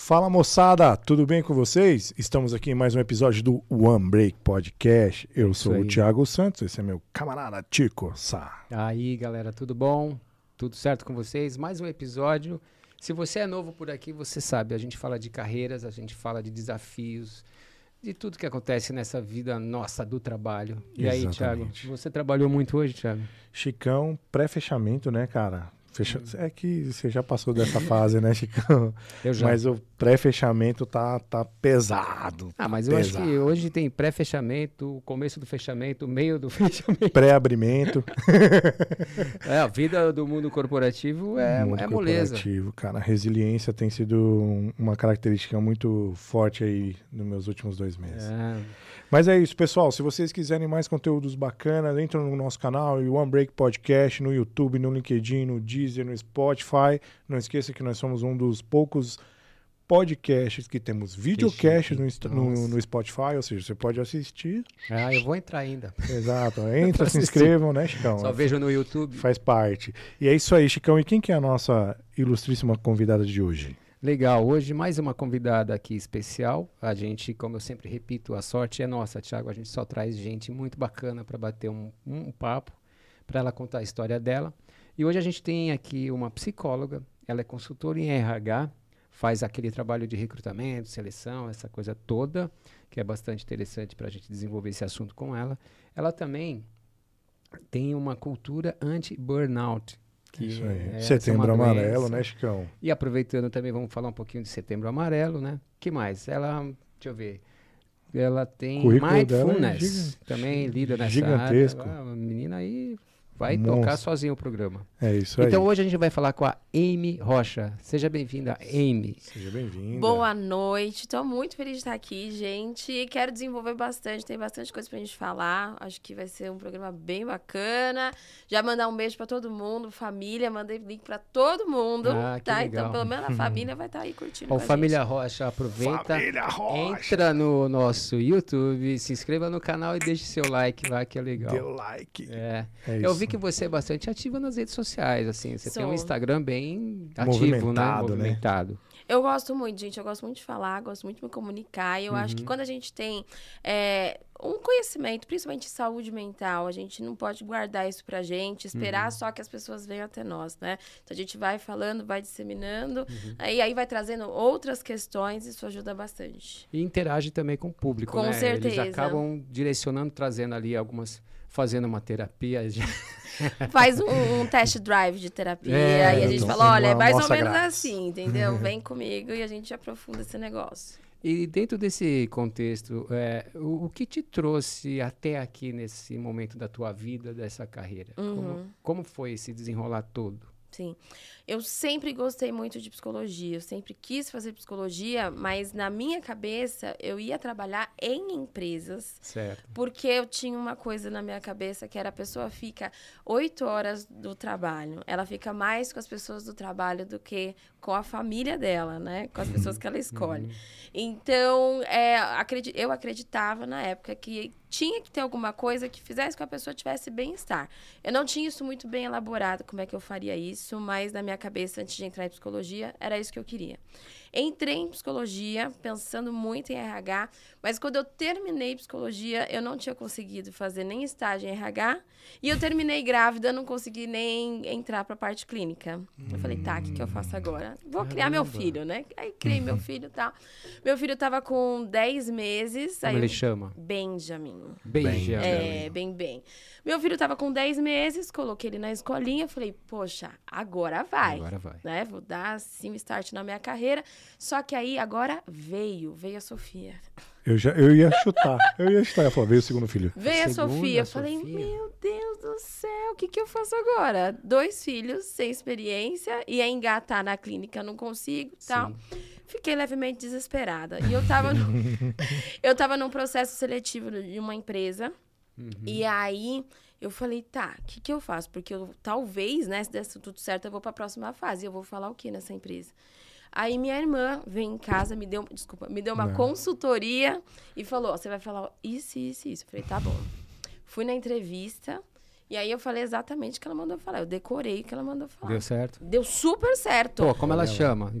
Fala moçada, tudo bem com vocês? Estamos aqui em mais um episódio do One Break Podcast. Eu sou o Thiago Santos, esse é meu camarada Tico Sá. Aí galera, tudo bom? Tudo certo com vocês? Mais um episódio. Se você é novo por aqui, você sabe, a gente fala de carreiras, a gente fala de desafios, de tudo que acontece nessa vida nossa do trabalho. E aí, Thiago, você trabalhou muito hoje, Thiago? Chicão, pré-fechamento, né, cara? Fecha... É que você já passou dessa fase, né, Chicão? Eu já. Mas o pré-fechamento tá, tá pesado. Ah, mas pesado. eu acho que hoje tem pré-fechamento, começo do fechamento, meio do fechamento. Pré-abrimento. é, a vida do mundo corporativo é, mundo é moleza. corporativo, cara. A resiliência tem sido uma característica muito forte aí nos meus últimos dois meses. É. Mas é isso, pessoal. Se vocês quiserem mais conteúdos bacanas, entram no nosso canal, o One Break Podcast, no YouTube, no LinkedIn, no Deezer, no Spotify. Não esqueça que nós somos um dos poucos podcasts que temos videocasts no, no, no, Spotify, ou seja, você pode assistir. Ah, eu vou entrar ainda. Exato, entra, se inscrevam, né, Chicão? Só vejo no YouTube. Faz parte. E é isso aí, Chicão. E quem que é a nossa ilustríssima convidada de hoje? Legal, hoje mais uma convidada aqui especial. A gente, como eu sempre repito, a sorte é nossa, Thiago. A gente só traz gente muito bacana para bater um, um papo, para ela contar a história dela. E hoje a gente tem aqui uma psicóloga, ela é consultora em RH, faz aquele trabalho de recrutamento, seleção, essa coisa toda, que é bastante interessante para a gente desenvolver esse assunto com ela. Ela também tem uma cultura anti-burnout, que Isso aí. É, setembro Amarelo, né, Chicão? E aproveitando também, vamos falar um pouquinho de Setembro Amarelo, né? que mais? Ela, deixa eu ver, ela tem Currículo é Mindfulness, é também lida nessa gigantesco. área. Ah, a menina aí vai Monstro. tocar sozinho o programa. É isso aí. Então hoje a gente vai falar com a Amy Rocha. Seja bem-vinda, Amy. Seja bem-vinda. Boa noite. Estou muito feliz de estar aqui, gente. Quero desenvolver bastante, tem bastante coisa pra gente falar. Acho que vai ser um programa bem bacana. Já mandar um beijo para todo mundo, família, mandei link para todo mundo, ah, tá? Legal. Então, pelo menos a família vai estar tá aí curtindo. Bom, família gente. Rocha, aproveita. Família Rocha. Entra no nosso YouTube, se inscreva no canal e deixe seu like lá, que é legal. O like. É. é Eu vi que você é bastante ativa nas redes sociais, assim. Você Sou. tem um Instagram bem ativo, né? Movimentado, né? Movimentado. Né? Eu gosto muito, gente. Eu gosto muito de falar, gosto muito de me comunicar. E eu uhum. acho que uhum. quando a gente tem é, um conhecimento, principalmente de saúde mental, a gente não pode guardar isso pra gente, esperar uhum. só que as pessoas venham até nós, né? Então a gente vai falando, vai disseminando, uhum. aí, aí vai trazendo outras questões, isso ajuda bastante. E interage também com o público, com né? certeza. Eles acabam direcionando, trazendo ali algumas fazendo uma terapia. Faz um, um test drive de terapia é, e a gente fala, olha, é mais ou menos grátis. assim, entendeu? Vem comigo e a gente aprofunda esse negócio. E dentro desse contexto, é, o, o, que te trouxe até aqui nesse momento da tua vida, dessa carreira? Uhum. Como, como foi esse desenrolar todo? Sim. Eu sempre gostei muito de psicologia, eu sempre quis fazer psicologia, mas na minha cabeça eu ia trabalhar em empresas. Certo. Porque eu tinha uma coisa na minha cabeça que era a pessoa fica oito horas do trabalho. Ela fica mais com as pessoas do trabalho do que com a família dela, né? Com as pessoas que ela escolhe. Uhum. Então, é, eu acreditava na época que tinha que ter alguma coisa que fizesse com que a pessoa tivesse bem-estar. Eu não tinha isso muito bem elaborado, como é que eu faria isso, mas na minha cabeça, antes de entrar em psicologia, era isso que eu queria. Entrei em psicologia, pensando muito em RH, mas quando eu terminei psicologia, eu não tinha conseguido fazer nem estágio em RH, e eu terminei grávida, não consegui nem entrar para a parte clínica. Eu falei, tá, o que, que eu faço agora? Vou Caramba. criar meu filho, né? Aí criei meu filho e tal. Meu filho estava com 10 meses. Como ele eu... chama? Benjamin. Benjamin. É, bem, bem. Meu filho estava com 10 meses, coloquei ele na escolinha, falei, poxa, agora vai. Agora vai. Né? Vou dar, assim, um start na minha carreira. Só que aí, agora veio, veio a Sofia. Eu, já, eu ia chutar, eu ia chutar. Eu falei, veio o segundo filho. Veio a, a Sofia. Eu falei, meu Deus do céu, o que, que eu faço agora? Dois filhos, sem experiência, ia engatar na clínica, não consigo tal. Fiquei levemente desesperada. E eu tava, no, eu tava num processo seletivo de uma empresa. Uhum. E aí eu falei, tá, o que, que eu faço? Porque eu, talvez, né, se der tudo certo, eu vou para a próxima fase. Eu vou falar o que nessa empresa? Aí minha irmã veio em casa, me deu, desculpa, me deu uma Não. consultoria e falou: você vai falar isso, isso, isso. Eu falei, tá bom. Fui na entrevista E aí eu falei exatamente o que ela mandou falar. Eu decorei o que ela mandou falar. Deu certo? Deu super certo. Pô, como ela, ela chama?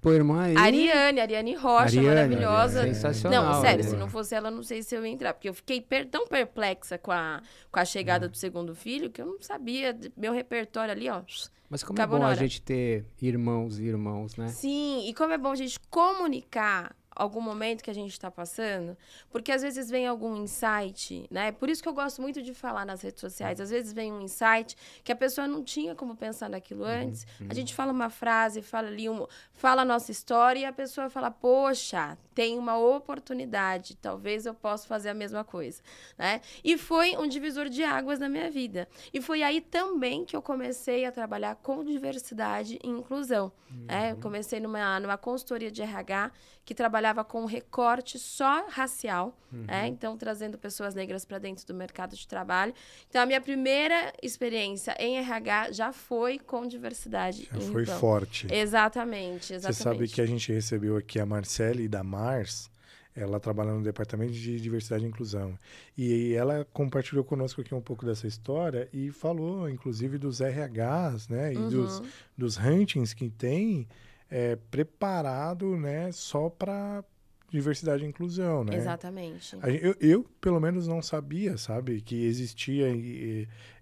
Tua irmã aí? Ariane, Ariane Rocha, Ariane, maravilhosa. Ariane. Sensacional. Não, sério, se não fosse ela, não sei se eu ia entrar. Porque eu fiquei per tão perplexa com a, com a chegada hum. do segundo filho que eu não sabia. Meu repertório ali, ó. Mas como é bom a gente ter irmãos e irmãos, né? Sim, e como é bom a gente comunicar algum momento que a gente está passando, porque às vezes vem algum insight, né? Por isso que eu gosto muito de falar nas redes sociais. Às vezes vem um insight que a pessoa não tinha como pensar naquilo uhum, antes. Uhum. A gente fala uma frase, fala ali, um, fala a nossa história e a pessoa fala: Poxa, tem uma oportunidade, talvez eu possa fazer a mesma coisa, né? E foi um divisor de águas na minha vida. E foi aí também que eu comecei a trabalhar com diversidade e inclusão. Uhum. Né? Eu comecei numa, numa consultoria de RH que trabalhava com recorte só racial, uhum. né? então trazendo pessoas negras para dentro do mercado de trabalho. Então a minha primeira experiência em RH já foi com diversidade. Já foi forte. Exatamente, exatamente. Você sabe que a gente recebeu aqui a Marcele da Mars, ela trabalha no departamento de diversidade e inclusão. E ela compartilhou conosco aqui um pouco dessa história e falou, inclusive, dos RHs, né? E uhum. dos, dos huntings que tem é, preparado né, só para diversidade e inclusão, né? Exatamente. Eu, eu, pelo menos, não sabia, sabe, que existia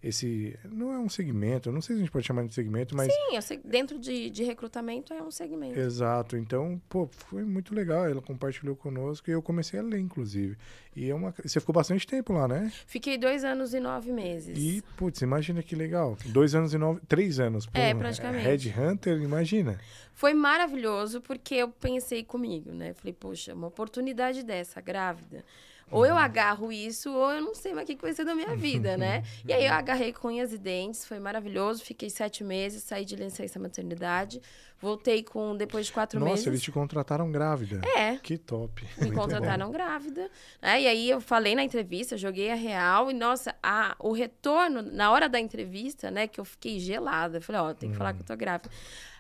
esse... Não é um segmento, não sei se a gente pode chamar de segmento, mas... Sim, sei, dentro de, de recrutamento é um segmento. Exato. Então, pô, foi muito legal. Ela compartilhou conosco e eu comecei a ler, inclusive. E é uma... Você ficou bastante tempo lá, né? Fiquei dois anos e nove meses. E, putz, imagina que legal. Dois anos e nove... Três anos. Pô, é, praticamente. Red Hunter, imagina. Foi maravilhoso porque eu pensei comigo, né? Falei, poxa, uma oportunidade dessa, grávida. Ou eu uhum. agarro isso, ou eu não sei mais o que vai ser da minha vida, né? E aí eu agarrei com unhas e dentes, foi maravilhoso. Fiquei sete meses, saí de licença maternidade. Voltei com depois de quatro Nossa, meses. Nossa, eles te contrataram grávida. É. Que top. Me Muito contrataram bom. grávida. Né? E aí eu falei na entrevista, joguei a real. E, nossa, a, o retorno, na hora da entrevista, né, que eu fiquei gelada. Falei, ó, oh, tem que hum. falar que eu tô grávida.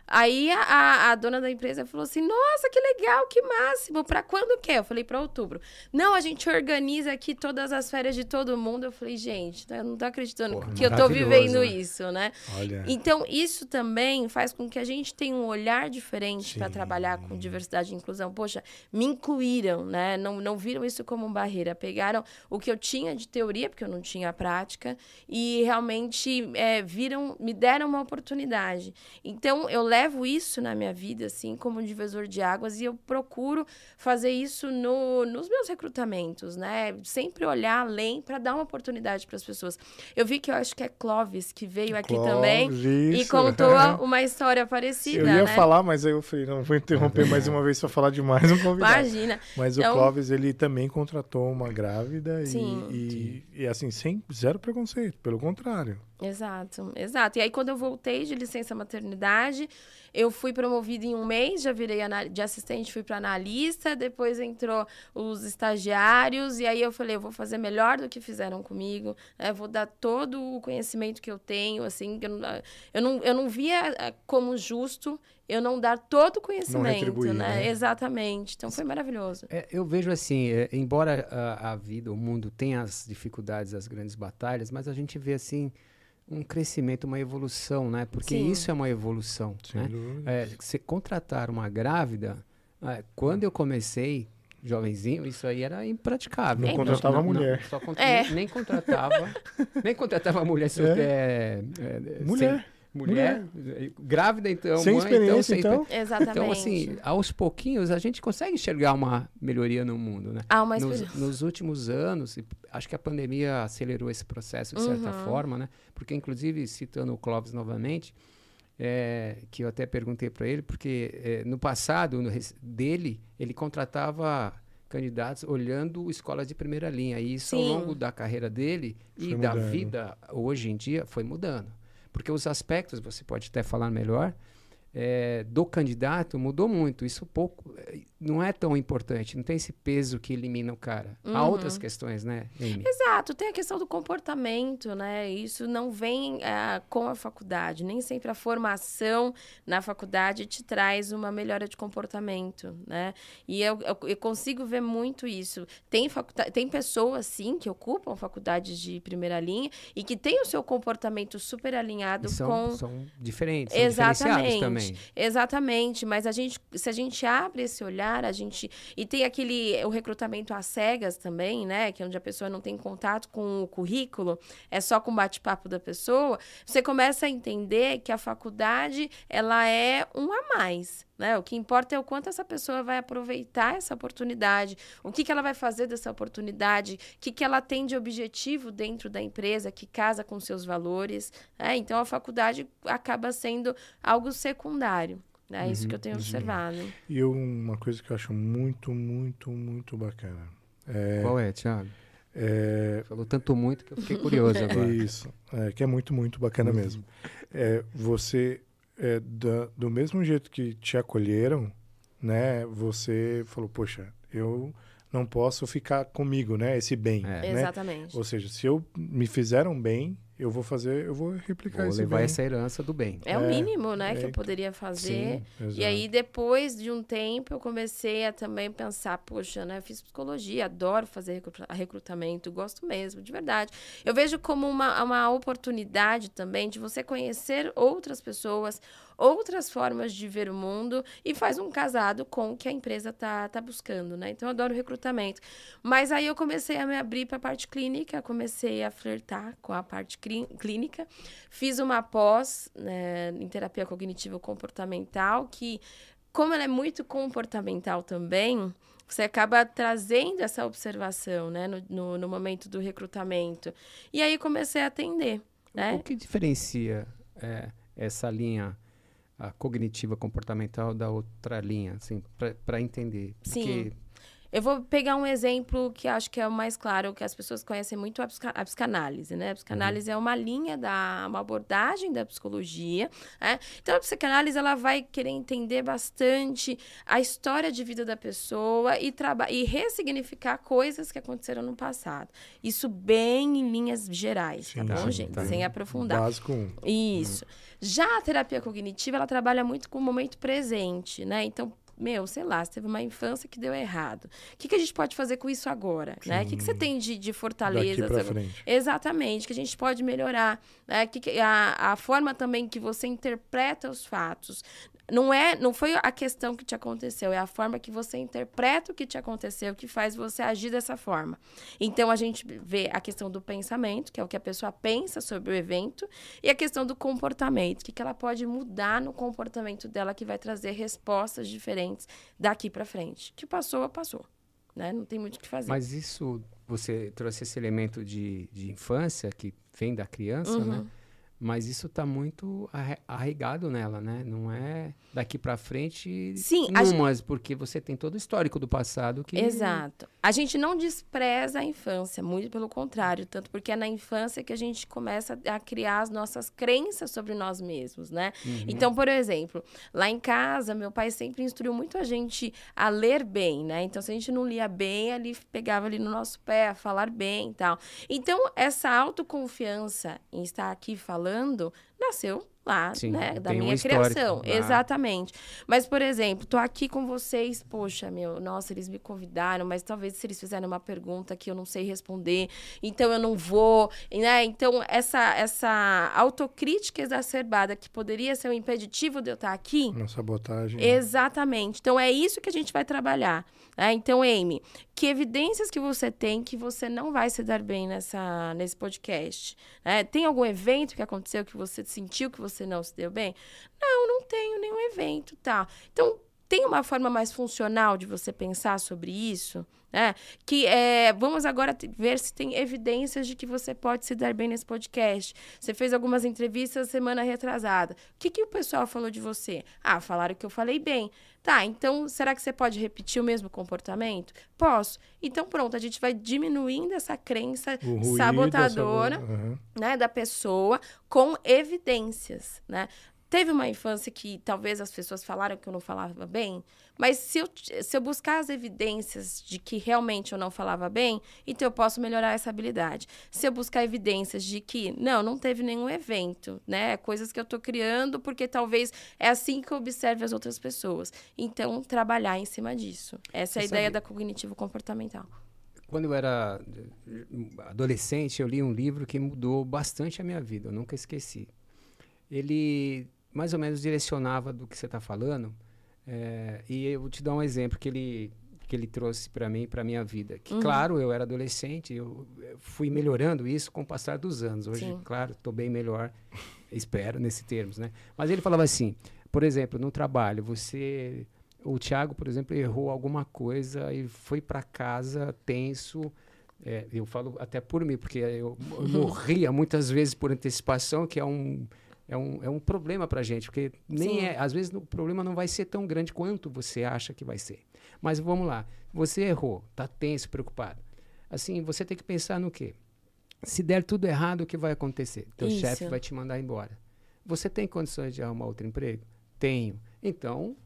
Aí a, a, dona da empresa falou assim: Nossa, que legal, que máximo. Para quando que é? Eu falei: Para outubro. Não, a gente organiza aqui todas as férias de todo mundo. Eu falei: Gente, eu não tô acreditando Porra, que eu tô vivendo né? isso, né? Olha. Então, isso também faz com que a gente tenha um olhar diferente para trabalhar com diversidade e inclusão. Poxa, me incluíram, né? Não, não viram isso como barreira. Pegaram o que eu tinha de teoria, porque eu não tinha prática, e realmente é, viram, me deram uma oportunidade. Então, eu levo levo isso na minha vida, assim, como um divisor de águas, e eu procuro fazer isso no, nos meus recrutamentos, né? Sempre olhar além para dar uma oportunidade para as pessoas. Eu vi que eu acho que é Clóvis que veio aqui Clóvis, também isso. e contou uma história parecida. Eu ia né? falar, mas aí eu falei, não vou interromper mais uma vez para falar demais um convidado. Imagina. Mas então, o Clóvis, ele também contratou uma grávida sim, e, sim. e, e assim, sem zero preconceito, pelo contrário. Exato, exato. E aí, quando eu voltei de licença maternidade, eu fui promovida em um mês, já virei de assistente, fui para analista, depois entrou os estagiários, e aí eu falei, eu vou fazer melhor do que fizeram comigo, né? vou dar todo o conhecimento que eu tenho, assim, eu não, eu não, eu não via eh, como justo eu não dar todo o conhecimento, né? né? Exatamente. Então foi maravilhoso. É, eu vejo assim, é, embora a, a vida, o mundo tenha as dificuldades, as grandes batalhas, mas a gente vê assim um crescimento, uma evolução, né? Porque Sim. isso é uma evolução. Sem né? É, se contratar uma grávida, é, quando eu comecei, jovenzinho, isso aí era impraticável. Não é, contratava não, mulher. Não, contra, é. nem, nem, contratava, nem contratava mulher. É. é. mulher. Sem, mulher, mulher, grávida então, sem mãe, experiência então, então. Exatamente. Então assim, aos pouquinhos a gente consegue enxergar uma melhoria no mundo, né? Ah, uma nos, nos últimos anos, acho que a pandemia acelerou esse processo de certa uhum. forma, né? Porque inclusive citando o Clóvis novamente, é, que eu até perguntei para ele, porque é, no passado no, dele ele contratava candidatos olhando escolas de primeira linha. E isso Sim. ao longo da carreira dele foi e mudando. da vida hoje em dia foi mudando. Porque os aspectos, você pode até falar melhor, é, do candidato mudou muito. Isso pouco é, não é tão importante, não tem esse peso que elimina o cara. Uhum. Há outras questões, né, Amy? Exato, tem a questão do comportamento, né? Isso não vem é, com a faculdade. Nem sempre a formação na faculdade te traz uma melhora de comportamento, né? E eu, eu, eu consigo ver muito isso. Tem, faculta tem pessoas, sim, que ocupam faculdades de primeira linha e que têm o seu comportamento super alinhado são, com... São diferentes, são Exatamente. também. Exatamente, mas a gente, se a gente abre esse olhar, a gente e tem aquele o recrutamento às cegas também, né, que é onde a pessoa não tem contato com o currículo, é só com o bate-papo da pessoa, você começa a entender que a faculdade ela é um a mais. Né? O que importa é o quanto essa pessoa vai aproveitar essa oportunidade, o que, que ela vai fazer dessa oportunidade, o que, que ela tem de objetivo dentro da empresa que casa com seus valores. Né? Então, a faculdade acaba sendo algo secundário. É uhum, isso que eu tenho uhum. observado. E uma coisa que eu acho muito, muito, muito bacana. É... Qual é, Thiago? É... Falou tanto muito que eu fiquei curioso agora. Isso, é, que é muito, muito bacana uhum. mesmo. É, você é, da, do mesmo jeito que te acolheram, né? Você falou, poxa, eu não posso ficar comigo, né? Esse bem, é. né? Exatamente. Ou seja, se eu me fizeram bem, eu vou fazer, eu vou replicar vou esse levar essa herança do bem. É, é o mínimo, né, é, que eu poderia fazer. Sim, e aí depois de um tempo eu comecei a também pensar, poxa, né, fiz psicologia, adoro fazer recrutamento, gosto mesmo, de verdade. Eu vejo como uma, uma oportunidade também de você conhecer outras pessoas, outras formas de ver o mundo e faz um casado com o que a empresa tá, tá buscando, né? Então, eu adoro recrutamento. Mas aí eu comecei a me abrir para a parte clínica, comecei a flertar com a parte clínica, fiz uma pós né, em terapia cognitivo comportamental que como ela é muito comportamental também, você acaba trazendo essa observação, né, no, no, no momento do recrutamento. E aí comecei a atender, né? O que diferencia é, essa linha a cognitiva comportamental da outra linha, assim, para entender. Porque Sim. Eu vou pegar um exemplo que acho que é o mais claro, que as pessoas conhecem muito a, psica, a psicanálise, né? A psicanálise uhum. é uma linha da uma abordagem da psicologia, né? Então a psicanálise ela vai querer entender bastante a história de vida da pessoa e e ressignificar coisas que aconteceram no passado. Isso bem em linhas gerais, tá sim, tá bom, sim, gente? Tá. Sem aprofundar. Básico. Isso. Uhum. Já a terapia cognitiva, ela trabalha muito com o momento presente, né? Então, meu, sei lá, você teve uma infância que deu errado. O que, que a gente pode fazer com isso agora? Né? O que, que você tem de, de fortaleza? Exatamente, que a gente pode melhorar. Né? Que, que a, a forma também que você interpreta os fatos. Não é, não foi a questão que te aconteceu, é a forma que você interpreta o que te aconteceu que faz você agir dessa forma. Então a gente vê a questão do pensamento, que é o que a pessoa pensa sobre o evento, e a questão do comportamento, que que ela pode mudar no comportamento dela que vai trazer respostas diferentes daqui para frente. Que passou, passou, né? Não tem muito o que fazer. Mas isso você trouxe esse elemento de, de infância que vem da criança, né? uhum. né? Mas isso está muito arraigado nela, né? Não é daqui para frente Sim, numas, gente... porque você tem todo o histórico do passado que... Exato. A gente não despreza a infância, muito pelo contrário. Tanto porque é na infância que a gente começa a criar as nossas crenças sobre nós mesmos, né? Uhum. Então, por exemplo, lá em casa, meu pai sempre instruiu muito a gente a ler bem, né? Então, se a gente não lia bem, ele pegava ali no nosso pé a falar bem e tal. Então, essa autoconfiança em estar aqui falando falando nasceu lá, Sim, né? Da minha um criação. Lá. Exatamente. Mas, por exemplo, tô aqui com vocês, poxa, meu, nossa, eles me convidaram, mas talvez se eles fizerem uma pergunta que eu não sei responder, então eu não vou, né? Então, essa, essa autocrítica exacerbada que poderia ser um impeditivo de eu estar aqui. Uma sabotagem. Exatamente. Então, é isso que a gente vai trabalhar. Né? Então, Amy, que evidências que você tem que você não vai se dar bem nessa, nesse podcast? Né? Tem algum evento que aconteceu que você sentiu que você não se deu bem? Não, não tenho nenhum evento, tá? Então, tem uma forma mais funcional de você pensar sobre isso? Né? Que é, vamos agora ver se tem evidências de que você pode se dar bem nesse podcast. Você fez algumas entrevistas semana retrasada. O que, que o pessoal falou de você? Ah, falaram que eu falei bem. Tá, então será que você pode repetir o mesmo comportamento? Posso. Então pronto, a gente vai diminuindo essa crença sabotadora uhum. né, da pessoa com evidências, né? Teve uma infância que talvez as pessoas falaram que eu não falava bem, mas se eu, se eu buscar as evidências de que realmente eu não falava bem, então eu posso melhorar essa habilidade. Se eu buscar evidências de que, não, não teve nenhum evento, né? Coisas que eu estou criando porque talvez é assim que eu observe as outras pessoas. Então, trabalhar em cima disso. Essa é a Você ideia sabe... da cognitivo-comportamental. Quando eu era adolescente, eu li um livro que mudou bastante a minha vida, eu nunca esqueci. Ele mais ou menos direcionava do que você está falando, é, e eu vou te dar um exemplo que ele que ele trouxe para mim, para minha vida. Que, uhum. claro, eu era adolescente, eu fui melhorando isso com o passar dos anos. Hoje, Sim. claro, estou bem melhor, espero, nesse termos, né? Mas ele falava assim, por exemplo, no trabalho, você... O Thiago, por exemplo, errou alguma coisa e foi para casa tenso, é, eu falo até por mim, porque eu, eu morria muitas vezes por antecipação, que é um é um, é um problema para a gente, porque nem é, às vezes o problema não vai ser tão grande quanto você acha que vai ser. Mas vamos lá, você errou, está tenso, preocupado. Assim, você tem que pensar no quê? Se der tudo errado, o que vai acontecer? Teu chefe vai te mandar embora. Você tem condições de arrumar outro emprego? Tenho. Então,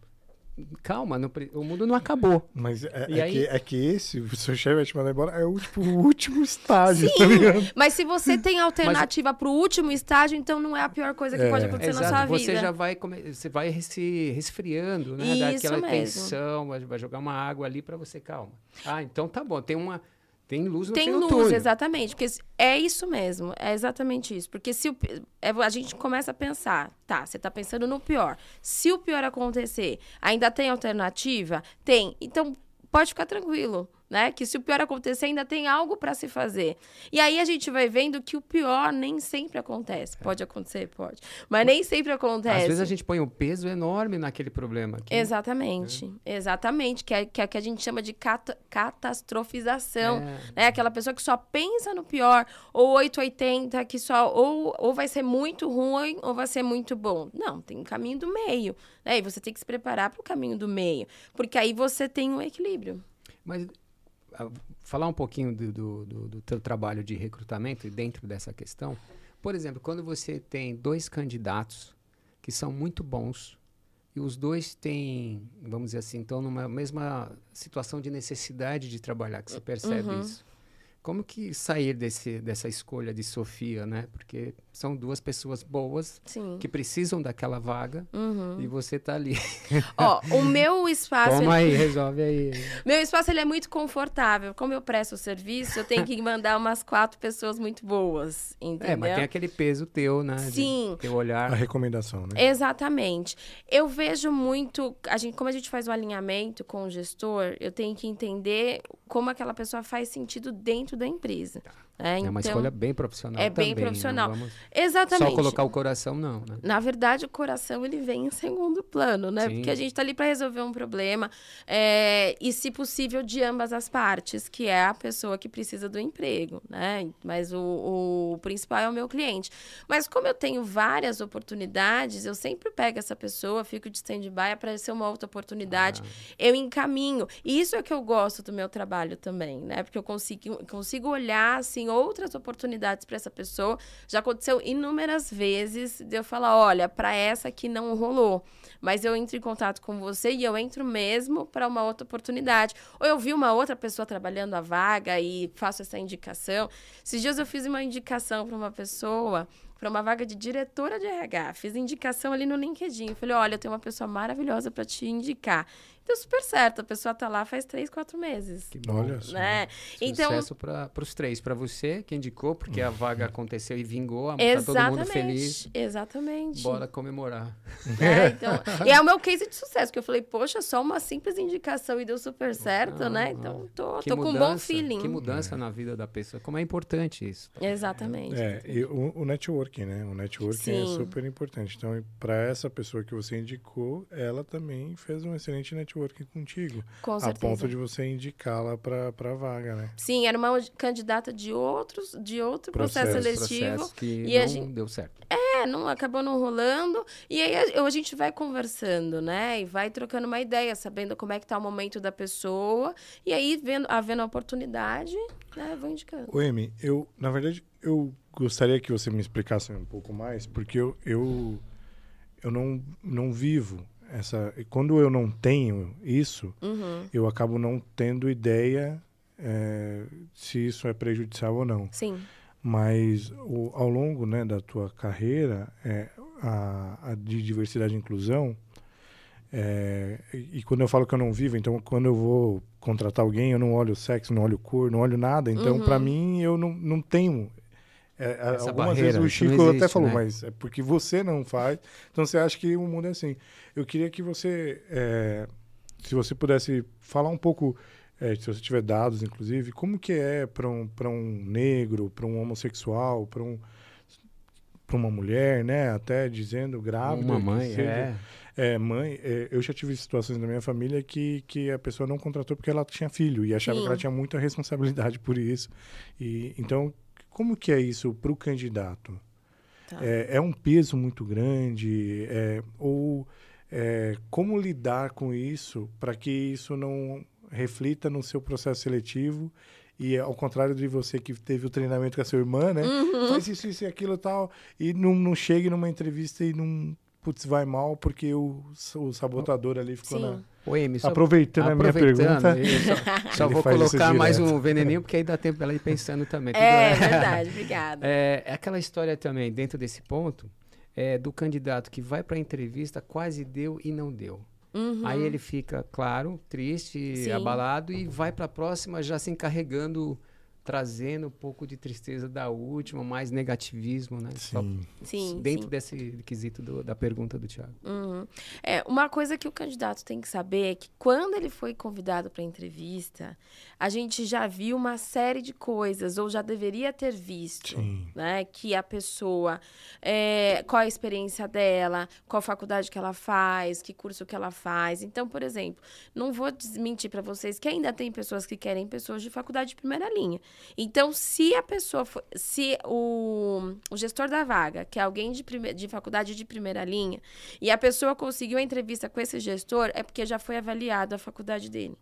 calma, não, o mundo não acabou. Mas é, é, aí... que, é que esse, o seu chefe vai te mandar embora, é o, tipo, o último estágio, Sim, tá mas se você tem alternativa mas... para o último estágio, então não é a pior coisa que é. pode acontecer Exato. na sua vida. Você já vai, você vai se resfriando, né? Isso Daquela mesmo. tensão, vai jogar uma água ali para você, calma. Ah, então tá bom, tem uma tem luz no Tem luz, exatamente. Porque é isso mesmo. É exatamente isso. Porque se o, é, a gente começa a pensar, tá, você está pensando no pior. Se o pior acontecer, ainda tem alternativa? Tem. Então, pode ficar tranquilo né? Que se o pior acontecer, ainda tem algo para se fazer. E aí a gente vai vendo que o pior nem sempre acontece. É. Pode acontecer, pode. Mas nem sempre acontece. Às vezes a gente põe um peso enorme naquele problema. Que... Exatamente. É. Exatamente. Que é, que é que a gente chama de cat catastrofização. É. Né? Aquela pessoa que só pensa no pior. Ou 880, que só ou, ou vai ser muito ruim ou vai ser muito bom. Não, tem um caminho do meio. Né? E você tem que se preparar para o caminho do meio. Porque aí você tem um equilíbrio. Mas falar um pouquinho do, do, do, do teu trabalho de recrutamento e dentro dessa questão. Por exemplo, quando você tem dois candidatos que são muito bons e os dois têm, vamos dizer assim, estão numa mesma situação de necessidade de trabalhar, que você percebe uhum. isso. Como que sair desse, dessa escolha de Sofia, né? Porque são duas pessoas boas Sim. que precisam daquela vaga uhum. e você tá ali. Ó, o meu espaço. Toma ele... aí, resolve aí. Meu espaço ele é muito confortável. Como eu presto o serviço, eu tenho que mandar umas quatro pessoas muito boas, entendeu? É, mas tem aquele peso teu, né? Sim. teu olhar. A recomendação, né? Exatamente. Eu vejo muito, a gente, como a gente faz o alinhamento com o gestor, eu tenho que entender como aquela pessoa faz sentido dentro da empresa. Tá. É, então, é uma então, escolha bem profissional. É também, bem profissional. Exatamente. Só colocar o coração, não. Né? Na verdade, o coração ele vem em segundo plano, né? Sim. Porque a gente está ali para resolver um problema é, e, se possível, de ambas as partes, que é a pessoa que precisa do emprego, né? Mas o, o principal é o meu cliente. Mas como eu tenho várias oportunidades, eu sempre pego essa pessoa, fico de stand-by, aparecer uma outra oportunidade, ah. eu encaminho. E isso é que eu gosto do meu trabalho também, né? Porque eu consigo, consigo olhar assim outras oportunidades para essa pessoa. Já aconteceu inúmeras vezes de eu falar: olha, para essa aqui não rolou, mas eu entro em contato com você e eu entro mesmo para uma outra oportunidade. Ou eu vi uma outra pessoa trabalhando a vaga e faço essa indicação. Esses dias eu fiz uma indicação para uma pessoa para uma vaga de diretora de RH. Fiz indicação ali no LinkedIn. Falei, olha, eu tenho uma pessoa maravilhosa para te indicar deu super certo. A pessoa tá lá faz três, quatro meses. Que bom. Olha só. Né? Então, Sucesso para os três. Para você, que indicou, porque a vaga aconteceu e vingou. Tá todo mundo feliz. Exatamente. Bora comemorar. É, então, e é o meu case de sucesso, que eu falei, poxa, só uma simples indicação e deu super certo, ah, né? Então, tô, tô mudança, com um bom feeling. Que mudança é. na vida da pessoa. Como é importante isso. Exatamente. É, e o, o networking, né? O networking é Sim. é super importante. Então, para essa pessoa que você indicou, ela também fez um excelente networking networking contigo. Com certeza. A ponto de você indicá-la para a vaga, né? Sim, era uma candidata de outros de outro processo, processo seletivo. Processo que e não gente, deu certo. É, não, acabou não rolando. E aí a, a, gente vai conversando, né? E vai trocando uma ideia, sabendo como é que tá o momento da pessoa. E aí, vendo, havendo a oportunidade, né, vou indicando. O Emi, eu, na verdade, eu gostaria que você me explicasse um pouco mais, porque eu, eu eu não, não vivo essa. Quando eu não tenho isso, Uhum. eu acabo não tendo ideia é, se isso é prejudicial ou não. Sim. Mas o, ao longo né, da tua carreira, é, a, a de diversidade e inclusão, é, e, e quando eu falo que eu não vivo, então quando eu vou contratar alguém, eu não olho sexo, não olho cor, não olho nada. Então, Uhum. para mim, eu não, não tenho. É, Essa algumas barreira, vezes o Chico até existe, falou, né? mas é porque você não faz. Então você acha que o mundo é assim. Eu queria que você, é, se você pudesse falar um pouco, é, se você tiver dados, inclusive, como que é para um, para um negro, para um homossexual, para um para uma mulher, né? Até dizendo grávida. Uma mãe, seja- é. é, mãe, é, eu já tive situações na minha família que, que a pessoa não contratou porque ela tinha filho e achava Sim. que ela tinha muita responsabilidade por isso. E então, como que é isso para o candidato? Tá. É, é um peso muito grande? É, ou é, como lidar com isso para que isso não reflita no seu processo seletivo? E ao contrário de você que teve o treinamento com a sua irmã, né? Uhum. Faz isso, isso e aquilo e tal. E não, não chegue numa entrevista e não, putz, vai mal porque o, o sabotador ali ficou Sim. na... Ô, Amy, só, Aproveitando, a minha aproveitando, pergunta... eu só, só vou colocar mais direto. um veneninho, porque aí dá tempo ela ir pensando também. Tudo É, verdade, obrigada. É, é aquela história também, dentro desse ponto, é, do candidato que vai para a entrevista, quase deu e não deu. Uhum. Aí ele fica, claro, triste, Sim. abalado e vai para a próxima já se encarregando, trazendo um pouco de tristeza da última, mais negativismo, né? Só Sim. Sim, dentro sim. desse quesito do- da pergunta do Thiago. Uhum. É, uma coisa que o candidato tem que saber é que quando ele foi convidado para entrevista, a gente já viu uma série de coisas, ou já deveria ter visto, Sim. né? Que a pessoa, é, qual a experiência dela, qual faculdade que ela faz, que curso que ela faz. Então, por exemplo, não vou desmentir para vocês que ainda tem pessoas que querem pessoas de faculdade de primeira linha. Então, se a pessoa, for, se o, o gestor da vaga, que é alguém de, prime, de faculdade de primeira linha, e a pessoa conseguiu a entrevista com esse gestor, é porque já foi avaliado a faculdade dele.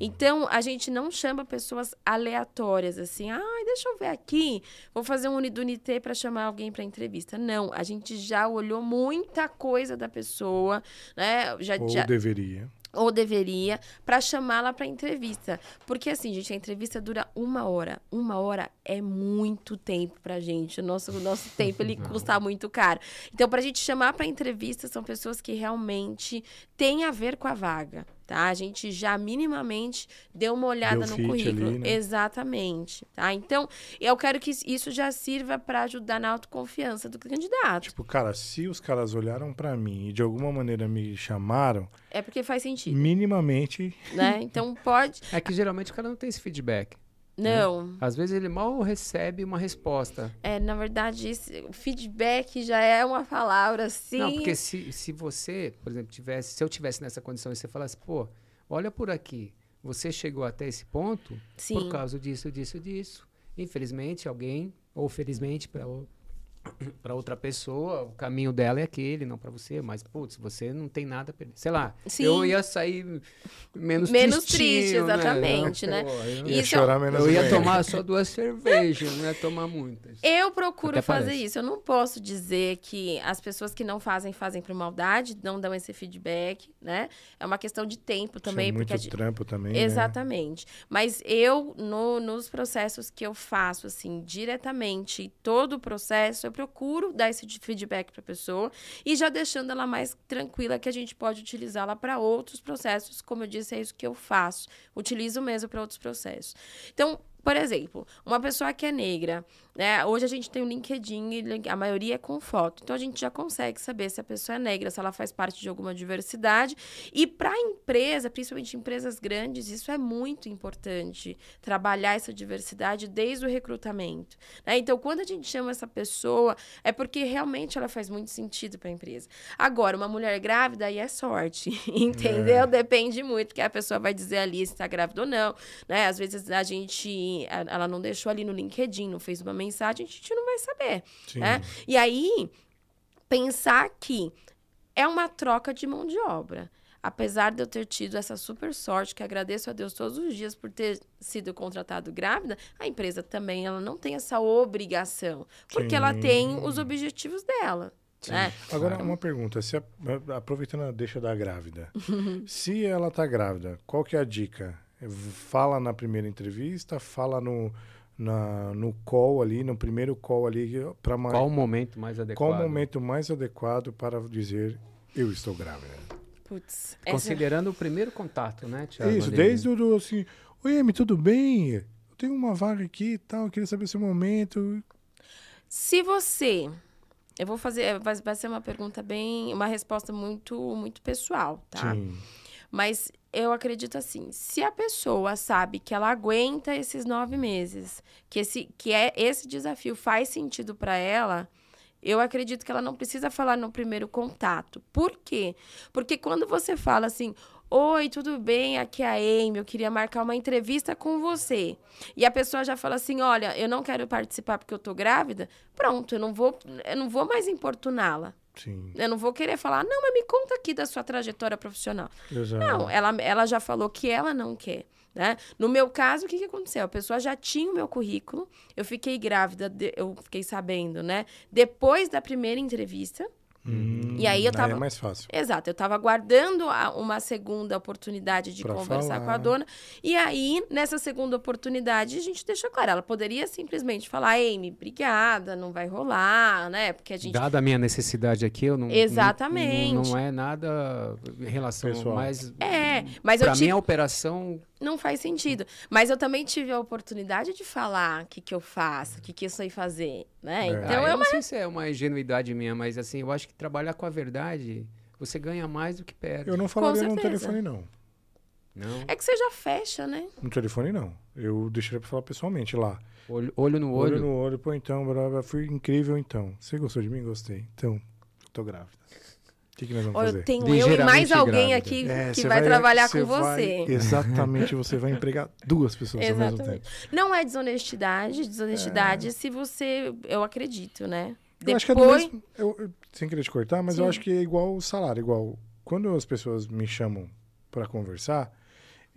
Então, a gente não chama pessoas aleatórias, assim, ai, deixa eu ver aqui, vou fazer um unidunité para chamar alguém para entrevista. Não, a gente já olhou muita coisa da pessoa, né? Já, Ou já, deveria. Ou deveria, para chamá-la para entrevista. Porque assim, gente, a entrevista dura uma hora. Uma hora é muito tempo pra gente. O nosso, o nosso tempo, ele custa muito caro. Então, pra gente chamar para entrevista, são pessoas que realmente têm a ver com a vaga. Tá? A gente já minimamente deu uma olhada Deu no currículo. ali, né? Exatamente. Tá? Então, eu quero que isso já sirva para ajudar na autoconfiança do candidato. Tipo, cara, se os caras olharam pra mim e de alguma maneira me chamaram, É porque faz sentido. minimamente... né? Então, pode. É que geralmente o cara não tem esse feedback. Não. Às vezes ele mal recebe uma resposta. É, na verdade, esse, feedback já é uma palavra assim. Não, porque se, se você, por exemplo, tivesse, se eu tivesse nessa condição e você falasse, pô, olha por aqui, você chegou até esse ponto Sim. por causa disso, disso, disso. Infelizmente, alguém, ou felizmente para para outra pessoa, o caminho dela é aquele, não para você, mas putz, você não tem nada a perder. Sei lá, Sim. eu ia sair menos Menos triste, exatamente, né? né? Pô, eu, Ia Isso chorar menos eu ia bem. tomar só duas cervejas, não ia tomar muitas. Eu procuro Até fazer parece. isso. Eu não posso dizer que as pessoas que não fazem, fazem por maldade, não dão esse feedback, né? É uma questão de tempo também. Isso é muito porque trampo também, né? Exatamente. Mas eu, no- nos processos que eu faço, assim, diretamente, todo o processo, eu procuro dar esse feedback para a pessoa e já deixando ela mais tranquila que a gente pode utilizá-la para outros processos. Como eu disse, é isso que eu faço. Utilizo mesmo para outros processos. Então, por exemplo, uma pessoa que é negra, né? Hoje a gente tem o LinkedIn e a maioria é com foto. Então a gente já consegue saber se a pessoa é negra, se ela faz parte de alguma diversidade. E para a empresa, principalmente empresas grandes, isso é muito importante. Trabalhar essa diversidade desde o recrutamento. né? Então, quando a gente chama essa pessoa, é porque realmente ela faz muito sentido para a empresa. Agora, uma mulher grávida aí é sorte, entendeu? Depende muito, porque a pessoa vai dizer ali se está grávida ou não. Né? Às vezes a gente, ela não deixou ali no LinkedIn, não fez uma mensagem, a gente não vai saber. Sim. né? E aí, pensar que é uma troca de mão de obra. Apesar de eu ter tido essa super sorte, que agradeço a Deus todos os dias por ter sido contratado grávida, a empresa também ela não tem essa obrigação, porque ela Sim. tem os objetivos dela. Né? Agora, uma pergunta. Se a, aproveitando a deixa da grávida. se ela tá grávida, qual que é a dica? Fala na primeira entrevista, fala no, na, no call ali, no primeiro call ali. Pra Qual o momento mais adequado? Qual o momento mais adequado para dizer eu estou grávida? Putz, Considerando essa... o primeiro contato, né, Thiago? Isso, desde o assim, oi, Amy, tudo bem? Eu tenho uma vaga aqui e tal, eu queria saber seu momento. Se você eu vou fazer, vai, vai ser uma pergunta bem, uma resposta muito, muito pessoal, tá? Sim. Mas eu acredito assim, se a pessoa sabe que ela aguenta esses nove meses, que esse, que é esse desafio faz sentido para ela, eu acredito que ela não precisa falar no primeiro contato. Por quê? Porque quando você fala assim, Oi, tudo bem? Aqui é a Amy. Eu queria marcar uma entrevista com você. E a pessoa já fala assim: olha, eu não quero participar porque eu tô grávida. Pronto, eu não vou, eu não vou mais importuná-la. Sim. Eu não vou querer falar, não, mas me conta aqui da sua trajetória profissional. Exato. Não, ela, ela já falou que ela não quer. Né? No meu caso, o que, que aconteceu? A pessoa já tinha o meu currículo, eu fiquei grávida, de, eu fiquei sabendo, né? Depois da primeira entrevista, Hum, e aí eu tava. Aí é mais fácil. Exato, eu tava aguardando uma segunda oportunidade de pra conversar falar. com a dona. E aí, nessa segunda oportunidade, a gente deixou claro. Ela poderia simplesmente falar, Amy, obrigada, não vai rolar, né? Porque a gente. Dada a minha necessidade aqui, eu não. Exatamente. Não, não é nada em relação Pessoal. mais. É, mas pra eu. Pra tive... mim, a operação não faz sentido. Mas eu também tive a oportunidade de falar o que, que eu faço, o que, que eu sei fazer, né? É. Então ah, é uma... não sei se é uma ingenuidade minha, mas assim, eu acho que trabalhar com a verdade, você ganha mais do que perde. Eu não falaria no telefone, não. Não. É que você já fecha, né? No telefone, não. Eu deixaria pra falar pessoalmente lá. Olho, olho no olho. Olho no olho. Pô, então, brava, fui incrível, então. Você gostou de mim? Gostei. Então, tô grávida que, que nós vamos fazer? Eu tenho eu e mais alguém grávida. aqui é, que vai, vai, trabalhar com você. exatamente, você vai empregar duas pessoas exatamente. ao mesmo tempo. Não é desonestidade, desonestidade é. se você, eu acredito, né? Eu Depois... acho que é mesmo, eu, eu, sem querer te cortar, mas Sim. eu acho que é igual o salário, igual quando as pessoas me chamam para conversar,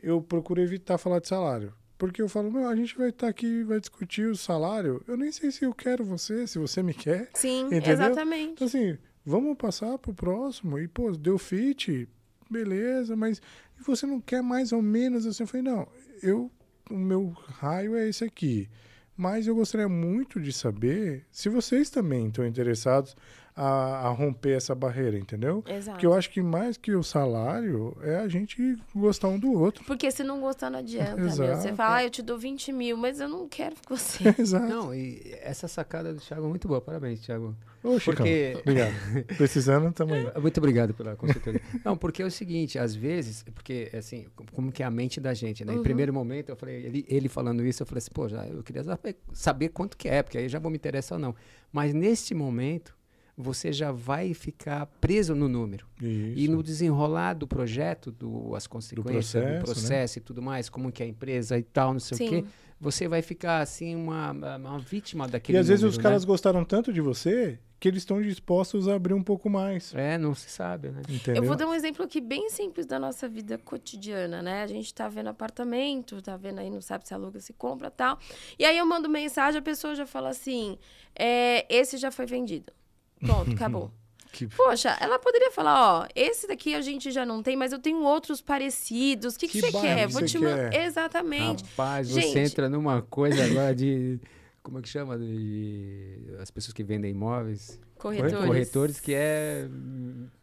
eu procuro evitar falar de salário. Porque eu falo, meu, a gente vai estar tá aqui, vai discutir o salário. Eu nem sei se eu quero você, se você me quer. Sim, entendeu? exatamente. Então, assim, Vamos passar pro próximo. E, pô, deu fit, beleza, mas você não quer mais ou menos assim? Eu falei, não, eu, o meu raio é esse aqui. Mas eu gostaria muito de saber se vocês também estão interessados a, a, romper essa barreira, entendeu? Exato. Porque eu acho que mais que o salário é a gente gostar um do outro. Porque se não gostar, não adianta. Exato. Você fala, ah, eu te dou 20 mil, mas eu não quero com você. Exato. Não, e essa sacada do Thiago é muito boa. Parabéns, Thiago. Ô, porque... Obrigado. Precisando também. Muito obrigado pela consultoria. não, porque é o seguinte, às vezes, porque assim, como que é a mente da gente, né? Uhum. Em primeiro momento, eu falei, ele, ele falando isso, eu falei assim, pô, já, eu queria saber quanto que é, porque aí já vou me interessar ou não. Mas neste momento, você já vai ficar preso no número. Isso. E no desenrolar do projeto, do, as consequências do processo, do processo né? e tudo mais, como que é a empresa e tal, não sei Sim. o quê, você vai ficar assim uma, uma vítima daquele E às número, vezes os caras né? gostaram tanto de você que eles estão dispostos a abrir um pouco mais. É, não se sabe, né? Entendeu? Eu vou dar um exemplo aqui bem simples da nossa vida cotidiana, né? A gente tá vendo apartamento, tá vendo aí, não sabe se aluga, se compra tal. E aí eu mando mensagem, a pessoa já fala assim: é, esse já foi vendido. Pronto, acabou. Que... Poxa, ela poderia falar, ó, esse daqui a gente já não tem, mas eu tenho outros parecidos. O que, que, que você quer? Vou te mandar. Exatamente. Rapaz, gente... você entra numa coisa agora de. Como é que chama? De... As pessoas que vendem imóveis. Corretores. Corretores, que é,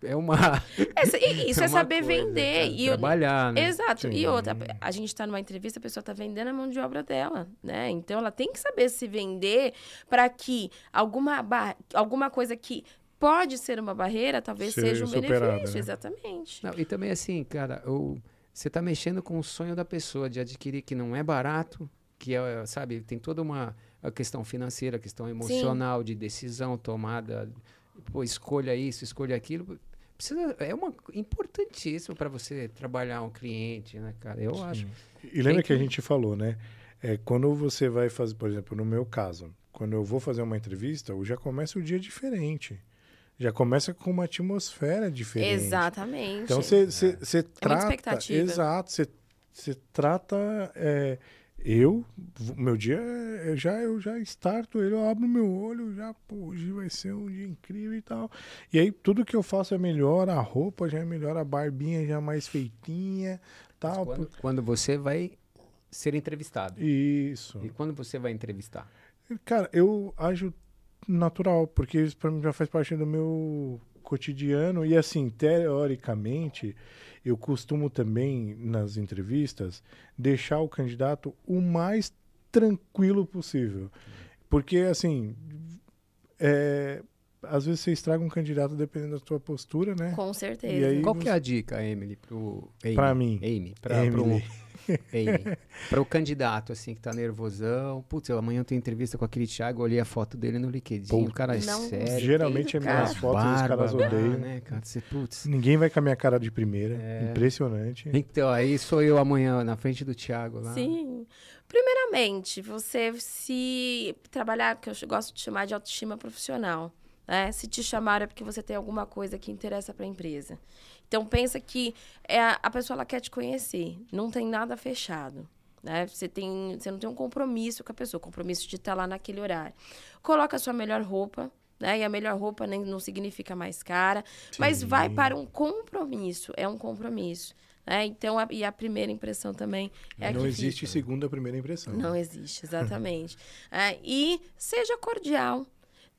é uma. Essa, isso é, é saber coisa, vender. É, e trabalhar, né? Exato. Sim. E outra, a gente está numa entrevista, a pessoa está vendendo a mão de obra dela, né? Então ela tem que saber se vender para que alguma, alguma coisa que pode ser uma barreira, talvez seja, seja um benefício. Né? Exatamente. Não, e também assim, cara, o, você está mexendo com o sonho da pessoa de adquirir que não é barato, que é, sabe, tem toda uma a questão financeira, a questão emocional, Sim. de decisão, tomada, pô, escolha isso, escolha aquilo. Precisa, é uma importantíssimo para você trabalhar um cliente, né, cara? Eu Sim. acho. E lembra que... que a gente falou, né? É, quando você vai fazer, por exemplo, no meu caso, quando eu vou fazer uma entrevista, eu já começa o dia diferente já começa com uma atmosfera diferente. Exatamente. Então você é. trata. Exato, você trata é, eu, meu dia, eu já, eu já starto ele, eu abro meu olho, já, pô, hoje vai ser um dia incrível e tal. E aí tudo que eu faço é melhor, a roupa já é melhor, a barbinha já é mais feitinha, tal. Quando, quando, você vai ser entrevistado. Isso. E quando você vai entrevistar? Cara, eu ajo natural, porque isso pra mim já faz parte do meu cotidiano e assim, teoricamente, eu costumo também, nas entrevistas, deixar o candidato o mais tranquilo possível. Porque, assim, é, às vezes você estraga um candidato dependendo da sua postura, né? Com certeza. Qual você... que é a dica, Emily, pro Amy, Pra mim. Amy, pra, Emily. Pro, para o candidato, assim, que tá nervosão. Putz, amanhã eu tenho entrevista com aquele Thiago, olhei a foto dele no LinkedIn, Pô, o cara é não sério. Geralmente é minhas fotos os caras odeiam. Né, cara? Você, putz. Ninguém vai com a minha cara de primeira. É. Impressionante. Então, aí sou eu amanhã na frente do Thiago lá. Sim. Primeiramente, você se trabalhar, que eu gosto de chamar de autoestima profissional. Né? Se te chamaram é porque você tem alguma coisa que interessa para a empresa. Então pensa que é a, pessoa ela quer te conhecer, não tem nada fechado. Né? Você, tem, você não tem um compromisso com a pessoa, compromisso de estar lá naquele horário. Coloca a sua melhor roupa, né? E a melhor roupa nem, não significa mais cara, Sim. mas vai para um compromisso, é um compromisso. Né? Então, a, e a primeira impressão também é Não existe fica. segunda primeira impressão. Não existe, exatamente. é, e seja cordial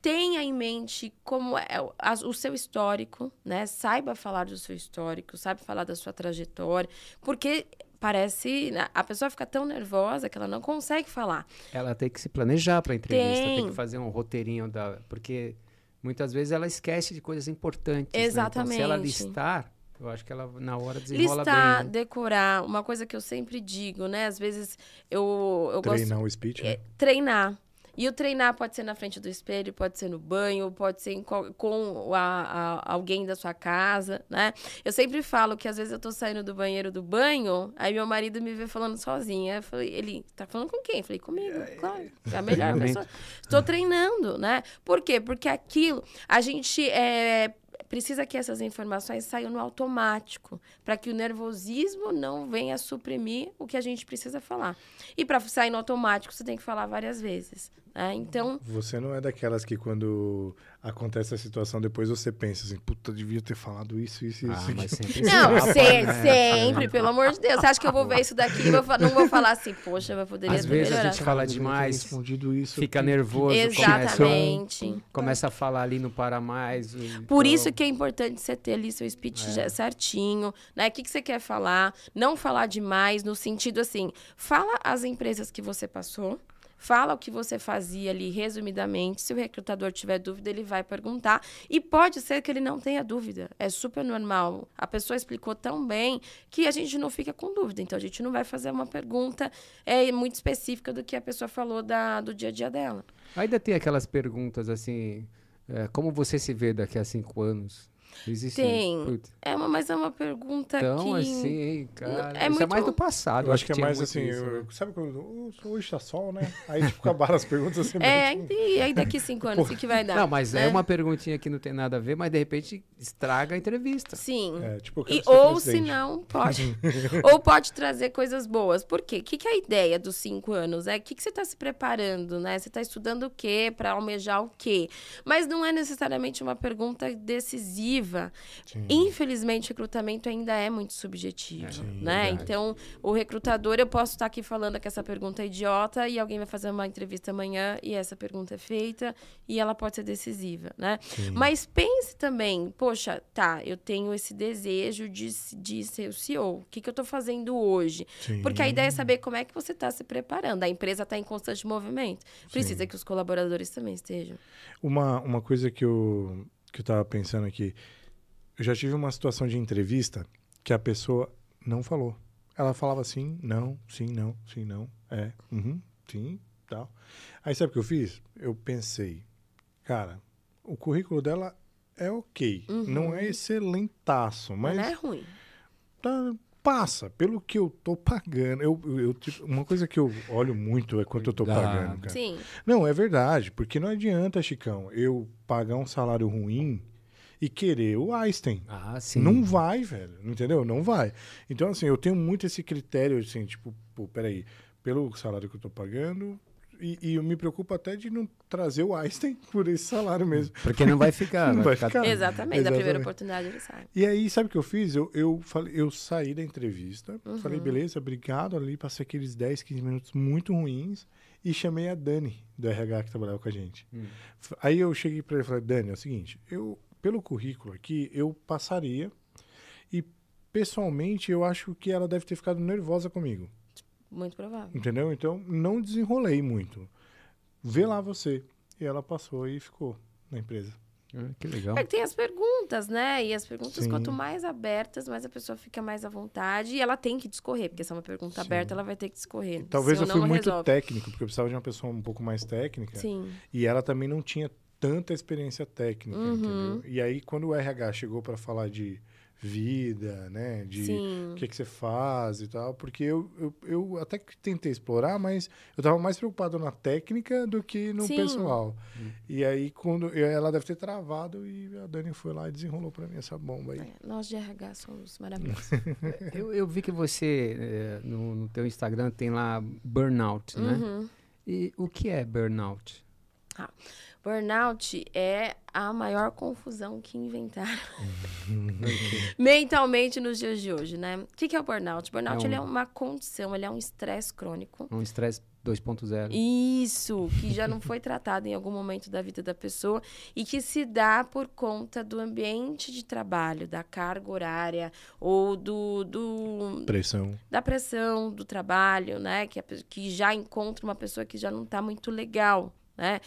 tenha em mente como é o seu histórico, né? Saiba falar do seu histórico, saiba falar da sua trajetória, porque parece né, a pessoa fica tão nervosa que ela não consegue falar. Ela tem que se planejar para a entrevista, tem. tem. que fazer um roteirinho da, porque muitas vezes ela esquece de coisas importantes. Exatamente. Né? Então, se ela listar, eu acho que ela na hora desenrola Listar, bem, né? decorar, uma coisa que eu sempre digo, né? Às vezes eu, eu treinar gosto, o speech, né? é, treinar. E o treinar pode ser na frente do espelho, pode ser no banho, pode ser com a, a, alguém da sua casa, né? Eu sempre falo que às vezes eu tô saindo do banheiro do banho, aí meu marido me vê falando sozinha. Eu falei, ele tá falando com quem? Eu falei, comigo, claro. É a melhor pessoa. Estou treinando, né? Por quê? Porque aquilo, a gente é, precisa que essas informações saiam no automático, para que o nervosismo não venha suprimir o que a gente precisa falar. E para sair no automático, você tem que falar várias vezes. Né? Então. Você não é daquelas que quando acontece a situação, depois você pensa assim, puta, devia ter falado isso, isso, ah, isso. Mas sempre não, sempre, né? sempre, pelo amor de Deus. Você acha que eu vou ver isso daqui e não vou falar assim, poxa, eu poderia Às ter vezes melhorado. a gente fala demais, respondido isso, fica nervoso, Exatamente. Começa, começa a falar ali, não para mais. Por isso que é importante você ter ali seu speech é. certinho, né? O que, que você quer falar, não falar demais, no sentido assim, fala as empresas que você passou, fala o que você fazia ali resumidamente. Se o recrutador tiver dúvida, ele vai perguntar. E pode ser que ele não tenha dúvida. É super normal. A pessoa explicou tão bem que a gente não fica com dúvida. Então, a gente não vai fazer uma pergunta é, muito específica do que a pessoa falou da, do dia a dia dela. Ainda tem aquelas perguntas assim. É, como você se vê daqui a cinco anos? Existe. Tem. É uma, mas é uma pergunta então, que... assim, cara. É isso muito... é mais do passado. Eu acho que, que é mais assim, isso, eu, né? sabe quando hoje tá sol, né? Aí tipo, acabaram as perguntas assim. É, e aí daqui cinco anos, o que, que vai dar? Não, mas é né? é uma perguntinha que não tem nada a ver, mas de repente estraga a entrevista. Sim. É, tipo, e, ou se não, pode. ou pode trazer coisas boas. Por quê? O que, que é a ideia dos cinco anos? É o que, que você está se preparando, né? Você está estudando o quê? Para almejar o quê? Mas não é necessariamente uma pergunta decisiva Sim. Infelizmente, o recrutamento ainda é muito subjetivo, é, né? Então, o recrutador, eu posso estar aqui falando que essa pergunta é idiota e alguém vai fazer uma entrevista amanhã e essa pergunta é feita e ela pode ser decisiva, né? Sim. Mas pense também, poxa, tá, eu tenho esse desejo de, de ser o CEO. O que, que eu estou fazendo hoje? Porque a ideia é saber como é que você está se preparando. A empresa está em constante movimento. Precisa que os colaboradores também estejam. Uma, uma coisa que eu que eu estava pensando aqui. Eu já tive uma situação de entrevista que a pessoa não falou. Ela falava sim, não, sim, não, sim, não, é, uhum, sim, tal. Aí sabe o que eu fiz? Eu pensei, cara, o currículo dela é ok, uhum. não é excelentaço, mas... Não é ruim. Tá, passa, pelo que eu tô pagando. Eu, eu, tipo, uma coisa que eu olho muito é quanto eu tô pagando, cara. Sim. Não, é verdade, porque não adianta, Chicão, eu pagar um salário ruim e querer o Einstein. Ah, sim. Não vai, velho. Entendeu? Não vai. Então, assim, eu tenho muito esse critério, assim, tipo, pô, peraí, pelo salário que eu tô pagando, e, e, eu me preocupo até de não trazer o Einstein por esse salário mesmo. Porque não vai ficar. não vai, vai ficar. Exatamente, Exatamente, da primeira oportunidade ele sai. E aí, sabe o que eu fiz? Eu, eu, falei, eu saí da entrevista, uhum. falei, beleza, obrigado ali, passei aqueles 10, 15 minutos muito ruins e chamei a Dani, do RH, que trabalhava com a gente. Hum. Aí eu cheguei para ele e falei, Dani, é o seguinte, eu, pelo currículo aqui, eu passaria e, pessoalmente, eu acho que ela deve ter ficado nervosa comigo. Muito provável. Entendeu? Então, não desenrolei muito. Vê lá você. E ela passou e ficou na empresa. Ah, que legal. É, tem as perguntas, né? E as perguntas, Sim. quanto mais abertas, mais a pessoa fica mais à vontade. E ela tem que discorrer, porque se é uma pergunta Sim. aberta, ela vai ter que discorrer. E talvez eu fui muito resolve. técnico, porque eu precisava de uma pessoa um pouco mais técnica. Sim. E ela também não tinha tanta experiência técnica, uhum. entendeu? E aí, quando o RH chegou para falar de vida, né? De o que, que você faz e tal. Porque eu, eu, eu até que tentei explorar, mas eu estava mais preocupado na técnica do que no Sim. pessoal. Hum. E aí, quando eu, ela deve ter travado e a Dani foi lá e desenrolou para mim essa bomba aí. É, nós de RH somos maravilhosos. eu, eu vi que você, é, no, no teu Instagram, tem lá burnout, né? Uhum. E o que é burnout? Ah, Burnout é a maior confusão que inventaram mentalmente nos dias de hoje, né? O que, que é o burnout? Burnout é, um... Ele é uma condição, ele é um estresse crônico. Um estresse 2.0. Isso, que já não foi tratado em algum momento da vida da pessoa e que se dá por conta do ambiente de trabalho, da carga horária ou do, do pressão. Da pressão do trabalho, né? Que, que já encontra uma pessoa que já não está muito legal, né?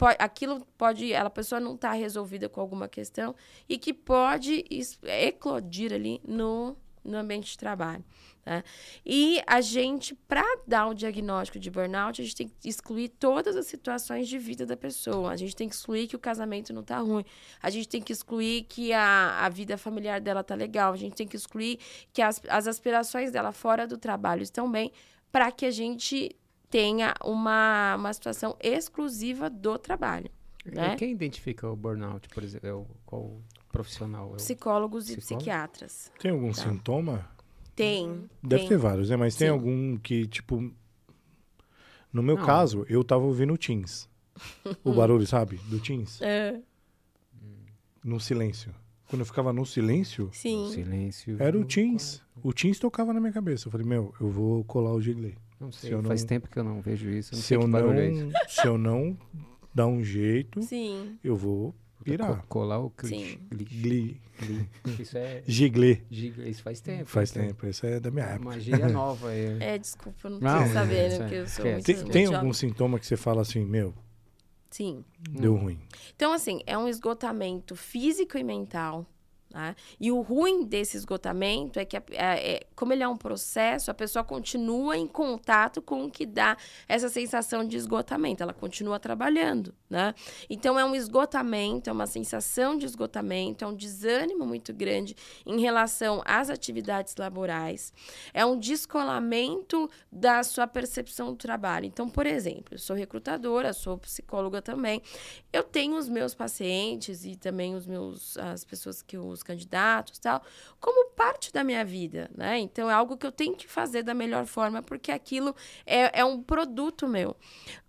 Pode, aquilo pode, ela, a pessoa não está resolvida com alguma questão e que pode eclodir ali no, no ambiente de trabalho. Né? E a gente, para dar o diagnóstico de burnout, a gente tem que excluir todas as situações de vida da pessoa. A gente tem que excluir que o casamento não está ruim. A gente tem que excluir que a, a vida familiar dela está legal. A gente tem que excluir que as, as aspirações dela fora do trabalho estão bem, para que a gente tenha uma, uma situação exclusiva do trabalho. Né? Quem identifica o burnout, por exemplo? É o, qual profissional? É Psicólogos e psiquiatras. Tem algum tá. sintoma? Tem. Deve tem. ter vários, né? Mas Sim. tem algum que, tipo. No meu Não. caso, eu tava ouvindo o Teams. o barulho, sabe? Do Teams. É. No silêncio. Quando eu ficava no silêncio. Sim. silêncio. Era o Teams. O Teams tocava na minha cabeça. Eu falei, meu, eu vou colar o Gigley. Não sei, se faz não, tempo que eu não vejo isso. Não se, eu não, é se eu não dar um jeito, Sim. eu vou pirar. colar o clique. Gli. Isso é. Giglê. Giglê. Isso faz tempo. Faz tempo. tempo. Isso é da minha época. Uma gíria nova. É, é desculpa, eu não, não tô sabendo, porque eu sou muito Tem, tem algum sintoma que você fala assim, meu? Sim. Deu hum. ruim. Então, assim, é um esgotamento físico e mental né? E o ruim desse esgotamento é que, é, é, como ele é um processo, a pessoa continua em contato com o que dá essa sensação de esgotamento, ela continua trabalhando. Né? Então, é um esgotamento, é uma sensação de esgotamento, é um desânimo muito grande em relação às atividades laborais, é um descolamento da sua percepção do trabalho. Então, por exemplo, eu sou recrutadora, sou psicóloga também, eu tenho os meus pacientes e também os meus, as pessoas que os candidatos tal, como parte da minha vida, né? Então é algo que eu tenho que fazer da melhor forma, porque aquilo é, é um produto meu.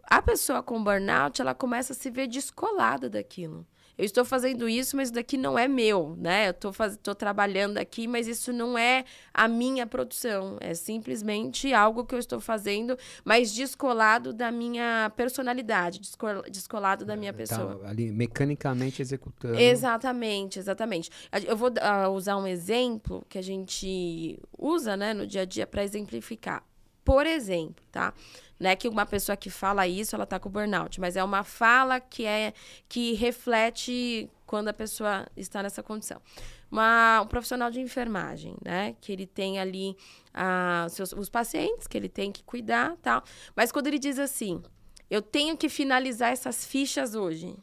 A pessoa com burnout, ela começa a se ver descolada daquilo eu estou fazendo isso, mas isso daqui não é meu, né? Eu estou faz... trabalhando aqui, mas isso não é a minha produção. É simplesmente algo que eu estou fazendo, mas descolado da minha personalidade, descolado da minha tá pessoa. Tá ali mecanicamente executando. Exatamente, exatamente. Eu vou uh, usar um exemplo que a gente usa, né, no dia a dia para exemplificar. Por exemplo, tá? Não é que uma pessoa que fala isso, ela tá com burnout, mas é uma fala que é que reflete quando a pessoa está nessa condição. Uma, um profissional de enfermagem, né? Que ele tem ali ah, seus, os pacientes que ele tem que cuidar, tal. Mas quando ele diz assim, eu tenho que finalizar essas fichas hoje.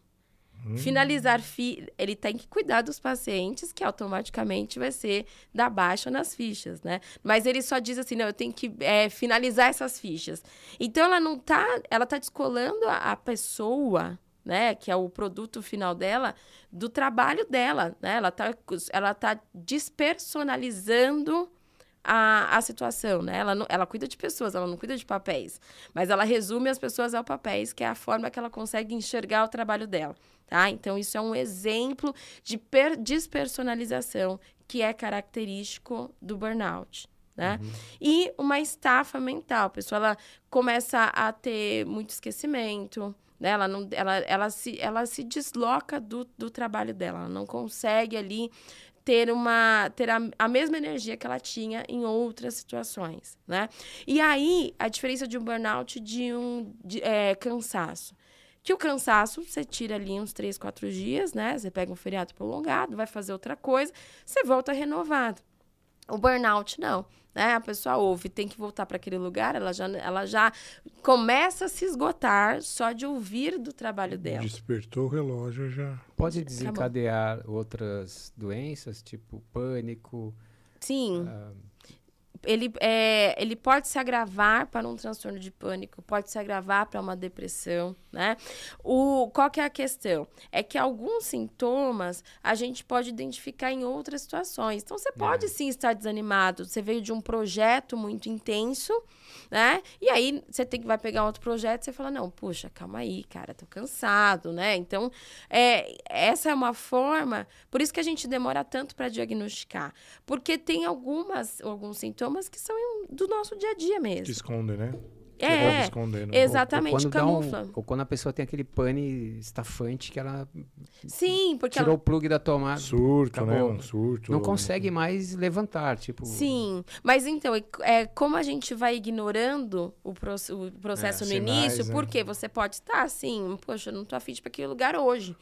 Hum. Finalizar, fi ele tem que cuidar dos pacientes, que automaticamente vai ser da baixa nas fichas, né? Mas ele só diz assim, não, eu tenho que é, finalizar essas fichas. Então, ela não tá, ela tá descolando a, a pessoa, né, que é o produto final dela, do trabalho dela, né? Ela tá, ela tá despersonalizando a, a situação, né? Ela, não, ela cuida de pessoas, ela não cuida de papéis. Mas ela resume as pessoas ao papéis, que é a forma que ela consegue enxergar o trabalho dela, tá? Então, isso é um exemplo de per, despersonalização que é característico do burnout. Né? Uhum. E uma estafa mental. A pessoa ela começa a ter muito esquecimento, né? ela, não, ela, ela, se, ela se desloca do, do trabalho dela, ela não consegue ali ter uma ter a, a mesma energia que ela tinha em outras situações, né? E aí a diferença de um burnout de um de, é, cansaço. Que o cansaço, você tira ali uns três, quatro dias, né? Você pega um feriado prolongado, vai fazer outra coisa, você volta renovado. O burnout, não. Né? A pessoa ouve, tem que voltar para aquele lugar, ela já, ela já começa a se esgotar só de ouvir do trabalho dela. Despertou o relógio já. Pode desencadear outras doenças, tipo pânico. Sim. Uh, ele, é, ele pode se agravar para um transtorno de pânico, pode se agravar para uma depressão, né? O, qual que é a questão? É que alguns sintomas a gente pode identificar em outras situações. Então, você pode é. sim estar desanimado. Você veio de um projeto muito intenso, né? E aí, você tem que vai pegar outro projeto e você fala, não, puxa, calma aí, cara, tô cansado, né? Então, é, essa é uma forma... Por isso que a gente demora tanto para diagnosticar. Porque tem algumas, alguns sintomas que são do nosso dia a dia mesmo. Que escondem, né? É, escondendo. exatamente, ou, ou camufla. Um, ou quando a pessoa tem aquele pane estafante que ela Sim, porque tirou ela... o plug da tomada. Surto, né? acabou. né? Um surto. Não consegue mais levantar, tipo... Sim, mas então, é, é como a gente vai ignorando o, pro, o processo é, no sinais, início, né? porque você pode estar assim, poxa, eu não tô afim de ir para aquele lugar hoje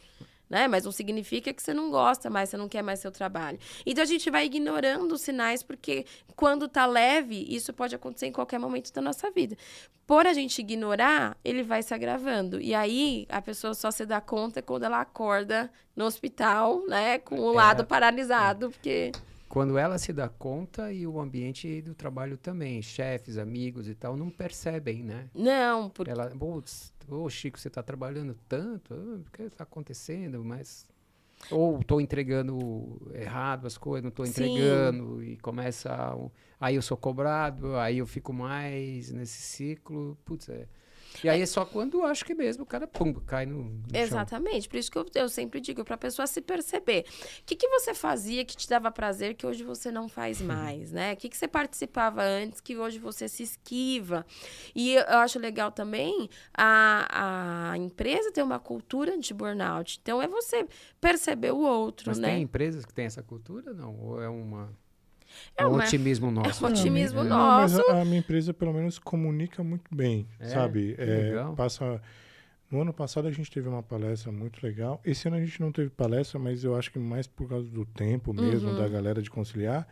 né? Mas não significa que você não gosta mais, você não quer mais seu trabalho. Então a gente vai ignorando os sinais, porque quando tá leve, isso pode acontecer em qualquer momento da nossa vida. Por a gente ignorar, ele vai se agravando. E aí a pessoa só se dá conta quando ela acorda no hospital, né? Com o é, lado paralisado, porque. Quando ela se dá conta e o ambiente do trabalho também, chefes, amigos e tal, não percebem, né? Não, porque. Ela, Ô, Chico, você está trabalhando tanto? O que está acontecendo? Mas. Ou estou entregando errado as coisas, não estou entregando, e começa. A, aí eu sou cobrado, aí eu fico mais nesse ciclo. Putz, é. E aí é só quando acho que mesmo o cara pum, cai no, no Exatamente. Chão. Por isso que eu, eu sempre digo para a pessoa se perceber. O que, que você fazia que te dava prazer que hoje você não faz uhum. mais, né? O que, que você participava antes que hoje você se esquiva? E eu acho legal também a, a empresa ter uma cultura de burnout. Então é você perceber o outro, Mas né? tem empresas que têm essa cultura, não? Ou é uma é um otimismo nosso. É um otimismo não, nosso. Não, mas a, a, minha empresa, pelo menos, comunica muito bem, é, sabe? É, passa... No ano passado a gente teve uma palestra muito legal. Esse ano a gente não teve palestra, mas eu acho que mais por causa do tempo mesmo, uhum. da galera de conciliar.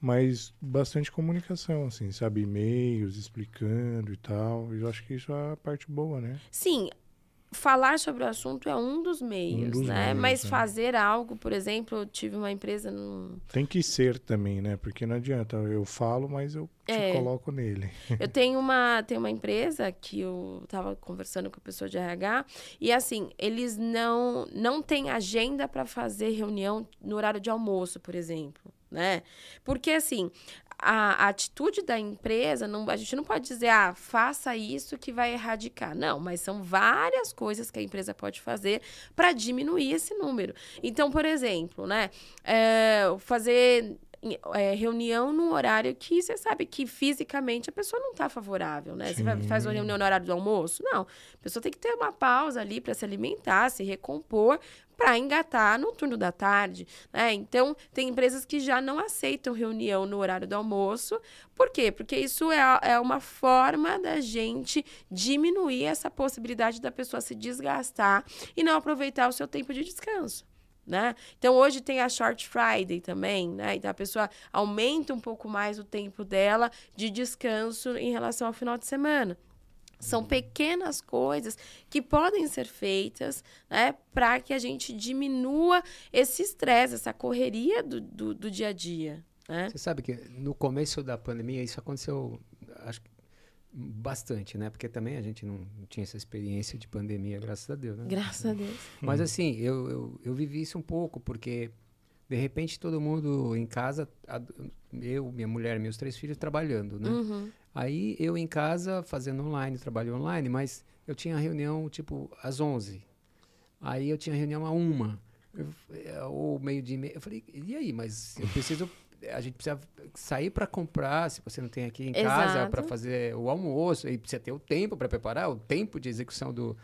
Mas bastante comunicação, assim, sabe? E-mails explicando e tal. Eu acho que isso é a parte boa, né? Sim, falar sobre o assunto é um dos meios, um dos né? Meios, Mas é. fazer algo, por exemplo, eu tive uma empresa no... Tem que ser também, né? Porque não adianta, eu falo, mas eu te é. coloco nele. eu tenho uma, tenho uma empresa que eu estava conversando com a pessoa de RH e assim, eles não não têm agenda para fazer reunião no horário de almoço, por exemplo né? Porque assim, a, a, atitude da empresa, não, a gente não pode dizer, ah, faça isso que vai erradicar. Não, mas são várias coisas que a empresa pode fazer para diminuir esse número. Então, por exemplo, né, é, fazer é, reunião num horário que você sabe que fisicamente a pessoa não está favorável, né? Sim. Você vai, faz uma reunião no horário do almoço? Não. A pessoa tem que ter uma pausa ali para se alimentar, se recompor, para engatar no turno da tarde. Né? Então, tem empresas que já não aceitam reunião no horário do almoço. Por quê? Porque isso é, é uma forma da gente diminuir essa possibilidade da pessoa se desgastar e não aproveitar o seu tempo de descanso. Né? Então hoje tem a Short Friday também, né? Então a pessoa aumenta um pouco mais o tempo dela de descanso em relação ao final de semana. São pequenas coisas que podem ser feitas né, para que a gente diminua esse estresse, essa correria do, do, do, dia a dia. Né? Você sabe que no começo da pandemia isso aconteceu, acho que Bastante, né? Porque também a gente não tinha essa experiência de pandemia, graças a Deus, né? Graças a Deus. Mas assim, eu, eu, eu vivi isso um pouco, porque de repente todo mundo em casa, eu, minha mulher, meus três filhos trabalhando, né? Uhum. Aí eu em casa fazendo online, trabalho online, mas eu tinha reunião tipo às 11. Aí eu tinha reunião a uma, eu, é, ou meio dia. Eu falei, e aí? Mas eu preciso a gente precisa sair para comprar, se você não tem aqui em casa para fazer o almoço, e precisa ter o tempo para preparar, o tempo de execução do,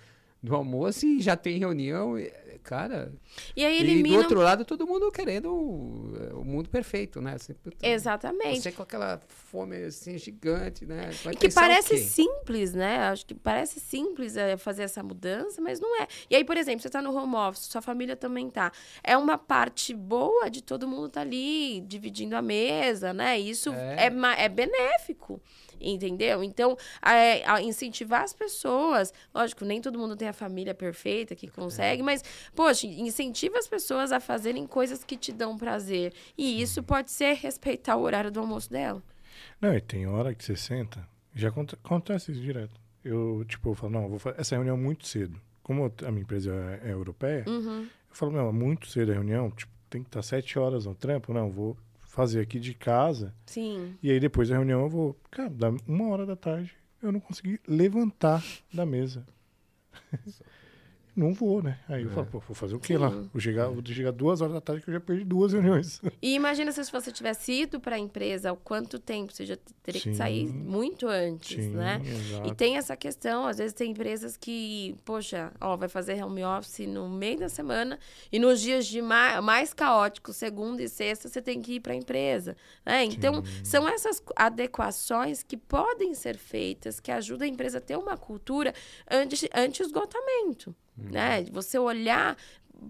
do almoço e já tem reunião, cara. E aí elimina... E do outro lado, todo mundo querendo o, o mundo perfeito, né? Exatamente. Você com aquela fome assim gigante, né? Vai e que parece simples, né? Acho que parece simples é, fazer essa mudança, mas não é. E aí, por exemplo, você está no home office, sua família também tá. É uma parte boa de todo mundo estar tá ali dividindo a mesa, né? Isso é, é, é benéfico entendeu? Então, é, incentivar as pessoas, lógico, nem todo mundo tem a família perfeita que consegue, é. mas, poxa, incentiva as pessoas a fazerem coisas que te dão prazer. E isso pode ser respeitar o horário do almoço dela. Não, e tem hora que você senta, já acontece isso direto. Eu, tipo, eu falo, não, vou fazer essa reunião muito cedo. Como a minha empresa é, é europeia, uhum. eu falo, não, é muito cedo a reunião, tipo, tem que estar sete horas no trampo, não, vou fazer aqui de casa. Sim. E aí depois da reunião eu vou, cara, dá uma hora da tarde, eu não consegui levantar da mesa. não vou, né? Aí eu é. falo, pô, vou fazer o quê Sim. lá? Vou chegar, vou chegar duas horas da tarde que eu já perdi duas reuniões. E imagina se você tivesse ido para a empresa, há quanto tempo você já teria Sim. que sair muito antes, Sim, né? Exato. E tem essa questão, às vezes tem empresas que, poxa, ó, vai fazer home office no meio da semana e nos dias de mais, mais caóticos, segunda e sexta, você tem que ir para a empresa, né? Então, são essas adequações que podem ser feitas, que ajudam a empresa a ter uma cultura anti-esgotamento. Anti Uhum. Né? Você olhar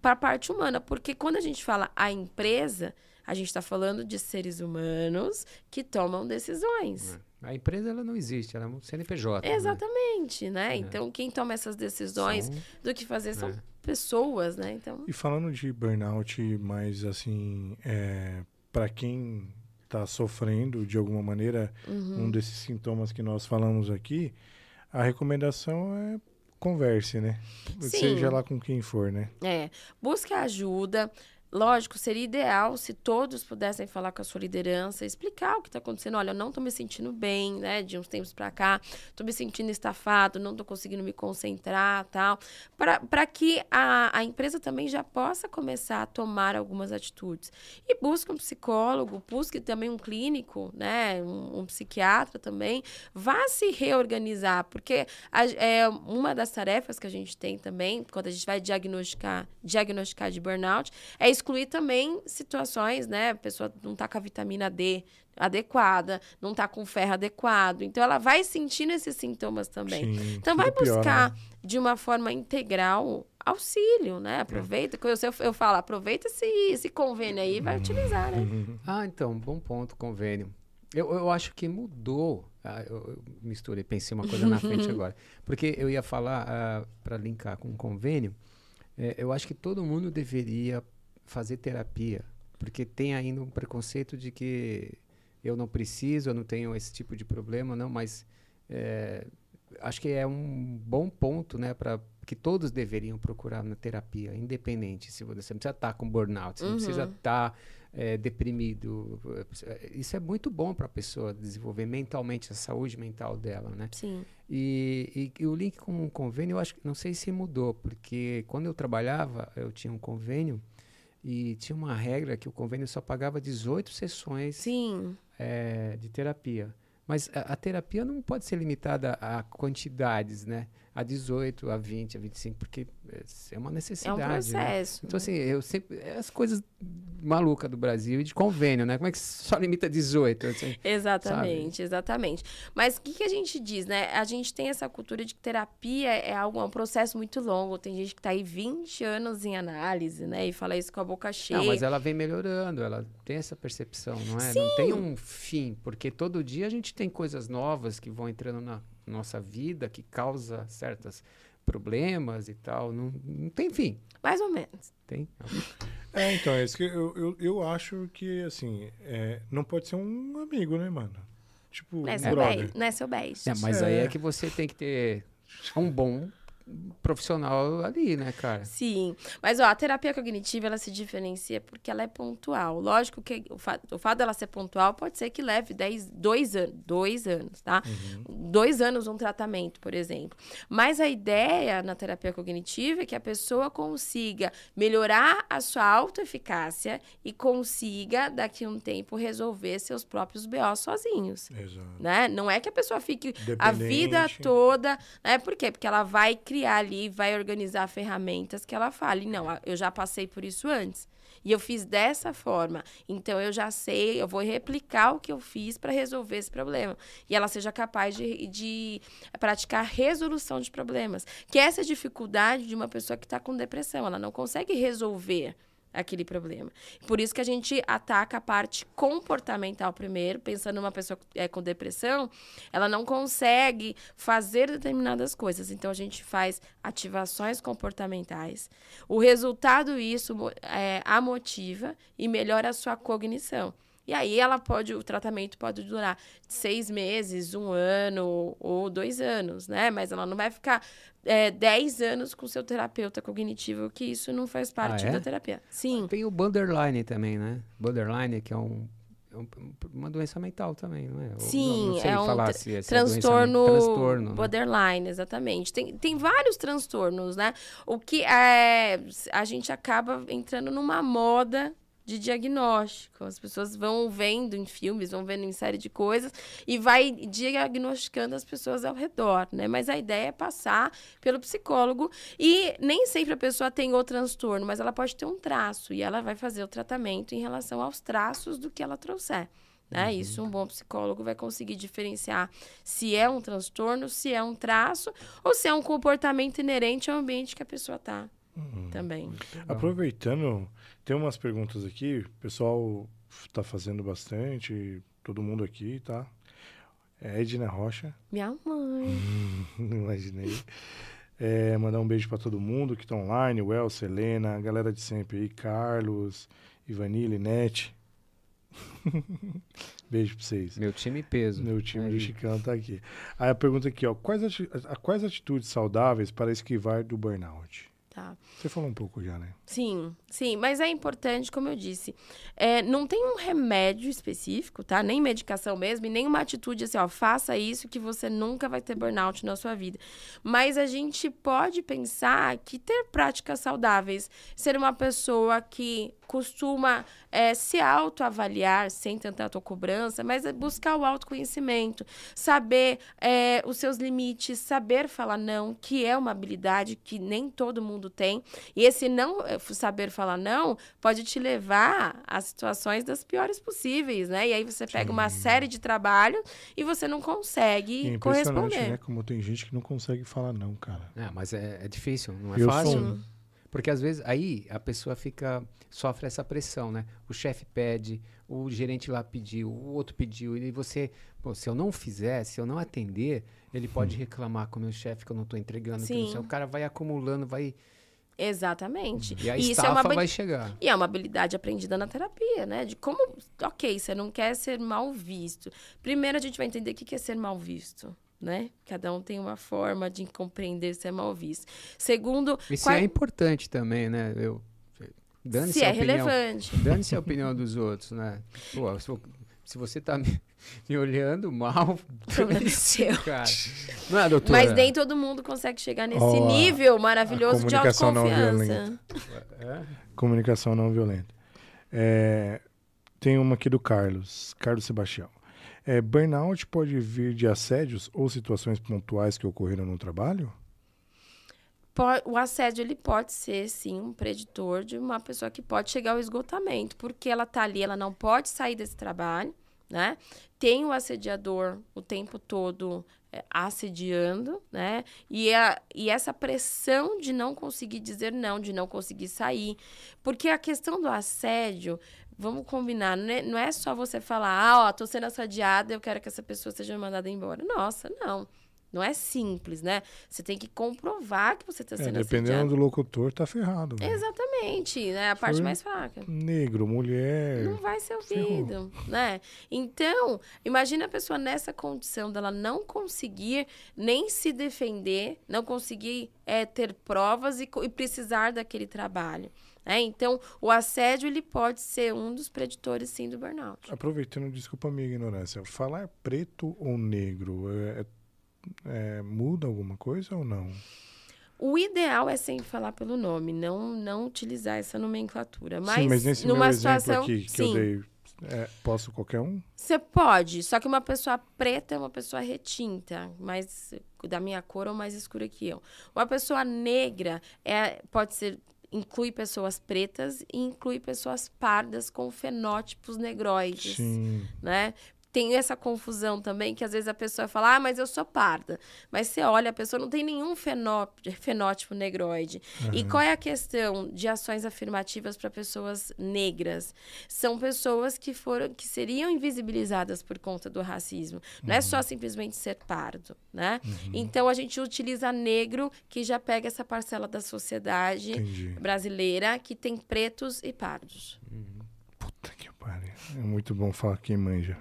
para a parte humana, porque quando a gente fala a empresa, a gente está falando de seres humanos que tomam decisões. É. A empresa ela não existe, ela é um CNPJ. Né? Exatamente, né? né? É. Então, quem toma essas decisões são... do que fazer são é. pessoas, né? Então... E falando de burnout, mais assim, é, para quem está sofrendo de alguma maneira uhum. um desses sintomas que nós falamos aqui, a recomendação é converse, né? Sim. Seja lá com quem for, né? É. Busque ajuda. Lógico, seria ideal se todos pudessem falar com a sua liderança, explicar o que está acontecendo. Olha, eu não estou me sentindo bem, né? De uns tempos para cá, estou me sentindo estafado, não estou conseguindo me concentrar, tal. Para que a, a empresa também já possa começar a tomar algumas atitudes. E busque um psicólogo, busque também um clínico, né? Um, um psiquiatra também. Vá se reorganizar, porque a, é uma das tarefas que a gente tem também, quando a gente vai diagnosticar, diagnosticar de burnout, é excluir também situações, né? A pessoa não tá com a vitamina D adequada, não tá com ferro adequado. Então ela vai sentindo esses sintomas também. Sim, então vai buscar pior, né? de uma forma integral auxílio, né? Aproveita, é. eu, eu falo, aproveita esse, esse convênio aí e vai utilizar, né? Ah, então, bom ponto, convênio. Eu, eu acho que mudou. Ah, eu, eu misturei, pensei uma coisa na frente agora. Porque eu ia falar, ah, para linkar com o convênio, é, eu acho que todo mundo deveria fazer terapia, porque tem ainda um preconceito de que eu não preciso, eu não tenho esse tipo de problema, não, mas é, acho que é um bom ponto, né, para que todos deveriam procurar na terapia, independente se você, você não precisa estar com burnout, você uhum. não precisa uhum. estar é, deprimido. Isso é muito bom para a pessoa desenvolver mentalmente a saúde mental dela, né? Sim. E, e, e o link com o convênio, eu acho que não sei se mudou, porque quando eu trabalhava, eu tinha um convênio e tinha uma regra que o convênio só pagava 18 sessões. É, de terapia. Mas a, a, terapia não pode ser limitada a quantidades, né? A 18, a 20, a 25, porque é uma necessidade. É um né? processo. Né? Então, assim, eu sempre. É as coisas malucas do Brasil e de convênio, né? Como é que só limita 18? Assim, exatamente, sabe? exatamente. Mas o que, que a gente diz, né? A gente tem essa cultura de que terapia é algo, é um processo muito longo. Tem gente que está aí 20 anos em análise, né? E fala isso com a boca cheia. Não, mas ela vem melhorando, ela tem essa percepção, não é? Sim. Não tem um fim, porque todo dia a gente tem coisas novas que vão entrando na nossa vida que causa certas problemas e tal. Não, não tem fim. Mais ou menos. Tem. É, então, é isso que eu, eu, eu acho que, assim, é, não pode ser um amigo, né, mano? Tipo, não é seu beijo. Não é seu beijo. É, mas é. aí é que você tem que ter um bom profissional ali, né, cara? Sim. Mas, ó, a terapia cognitiva, ela se diferencia porque ela é pontual. Lógico que o, fa o fato dela ser pontual pode ser que leve dez, dois, an dois anos, tá? Uhum. Dois anos um tratamento, por exemplo. Mas a ideia na terapia cognitiva é que a pessoa consiga melhorar a sua autoeficácia e consiga, daqui a um tempo, resolver seus próprios BO sozinhos. Exato. Né? Não é que a pessoa fique a vida toda... Né? Por quê? Porque ela vai criar ali, vai organizar ferramentas que ela fale, não, eu já passei por isso antes. E eu fiz dessa forma. Então eu já sei, eu vou replicar o que eu fiz para resolver esse problema. E ela seja capaz de, de praticar resolução de problemas. Que essa é a dificuldade de uma pessoa que está com depressão. Ela não consegue resolver aquele problema. Por isso que a gente ataca a parte comportamental primeiro, pensando numa pessoa é, com depressão, ela não consegue fazer determinadas coisas. Então a gente faz ativações comportamentais. O resultado isso é, a motiva e melhora a sua cognição. E aí ela pode, o tratamento pode durar seis meses, um ano ou dois anos, né? Mas ela não vai ficar é, 10 anos com seu terapeuta cognitivo, que isso não faz parte ah, é? da terapia. Sim. Tem o borderline também, né? Borderline, que é um é uma doença mental também, não é? Sim, não, não é um falar se é transtorno, transtorno né? borderline, né? exatamente. Tem, tem vários transtornos, né? O que é, a gente acaba entrando numa moda de diagnóstico. As pessoas vão vendo em filmes, vão vendo em série de coisas e vai diagnosticando as pessoas ao redor, né? Mas a ideia é passar pelo psicólogo e nem sempre a pessoa tem o transtorno, mas ela pode ter um traço e ela vai fazer o tratamento em relação aos traços do que ela trouxer. Né? Uhum. Isso um bom psicólogo vai conseguir diferenciar se é um transtorno, se é um traço ou se é um comportamento inerente ao ambiente que a pessoa está. Também. Aproveitando tem umas perguntas aqui, o pessoal está fazendo bastante, todo mundo aqui, tá? É Edna Rocha. Minha mãe. Não imaginei. É, mandar um beijo para todo mundo que está online, o El, Selena, a galera de sempre aí, Carlos, Ivani, Linete. beijo para vocês. Meu time peso. Meu time aí. do Chicão tá aqui. Aí a pergunta aqui, ó, quais, ati quais atitudes saudáveis para esquivar do burnout? Tá. Você falou um pouco já, né? Sim, sim, mas é importante, como eu disse, é, não tem um remédio específico, tá? Nem medicação mesmo, e nem uma atitude assim, ó, faça isso que você nunca vai ter burnout na sua vida. Mas a gente pode pensar que ter práticas saudáveis, ser uma pessoa que costuma é, se autoavaliar sem tanta autocobrança, mas é buscar o autoconhecimento, saber é, os seus limites, saber falar não, que é uma habilidade que nem todo mundo tem. E esse não é, saber falar não pode te levar a situações das piores possíveis, né? E aí você pega Sim. uma série de trabalho e você não consegue é corresponder. né? Como tem gente que não consegue falar não, cara. É, mas é, é difícil, não é Eu fácil. Sou... Porque às vezes aí a pessoa fica sofre essa pressão, né? O chefe pede, o gerente lá pediu, o outro pediu, e você, pô, se eu não fizer, se eu não atender, ele pode hum. reclamar com o meu chefe que eu não estou entregando. Sim. o cara vai acumulando, vai Exatamente. E a e isso é uma vai chegar. E é uma habilidade aprendida na terapia, né? De como, ok, você não quer ser mal visto. Primeiro a gente vai entender o que é ser mal visto né? Cada um tem uma forma de compreender se é mal visto. Segundo, isso qual... é importante também, né? Eu dane-se se é opinião, relevante. Dane-se a opinião dos outros, né? Pô, se você tá me, me olhando mal, problema é seu. Cara. Não é, doutora? Mas nem todo mundo consegue chegar nesse oh, nível maravilhoso de autoconfiança. Não violenta. É? Comunicação não violenta. É, tem uma aqui do Carlos, Carlos Sebastião. É, burnout pode vir de assédios ou situações pontuais que ocorreram no trabalho? O assédio ele pode ser sim um preditor de uma pessoa que pode chegar ao esgotamento, porque ela está ali, ela não pode sair desse trabalho, né? Tem o assediador o tempo todo é, assediando, né? E, a, e essa pressão de não conseguir dizer não, de não conseguir sair. Porque a questão do assédio, vamos combinar, não é, não é só você falar, ah, ó, tô sendo assediada, eu quero que essa pessoa seja mandada embora. Nossa, não. Não é simples, né? Você tem que comprovar que você está é, sendo é, Dependendo assediado. do locutor, tá ferrado. Véio. Exatamente, né? A parte mais fraca. Negro, mulher. Não vai ser ouvido, ferrou. né? Então, imagina a pessoa nessa condição dela não conseguir nem se defender, não conseguir é, ter provas e, e precisar daquele trabalho. É, então, o assédio ele pode ser um dos preditores, sim, do burnout. Aproveitando, desculpa a minha ignorância, falar preto ou negro é, é, muda alguma coisa ou não? O ideal é sempre falar pelo nome, não não utilizar essa nomenclatura. Mas, sim, mas nesse numa meu situação, aqui que sim, eu dei, é, posso qualquer um? Você pode, só que uma pessoa preta é uma pessoa retinta, mais da minha cor ou mais escura que eu. Uma pessoa negra é, pode ser inclui pessoas pretas e inclui pessoas pardas com fenótipos negroides, Sim. né? Tem essa confusão também, que às vezes a pessoa fala, ah, mas eu sou parda. Mas você olha, a pessoa não tem nenhum fenótipo negroide. Uhum. E qual é a questão de ações afirmativas para pessoas negras? São pessoas que foram, que seriam invisibilizadas por conta do racismo. Não uhum. é só uhum. simplesmente ser pardo, né? Uhum. Então a gente utiliza negro, que já pega essa parcela da sociedade Entendi. brasileira que tem pretos e pardos. Uhum. Puta que pariu. É muito bom falar quem manja.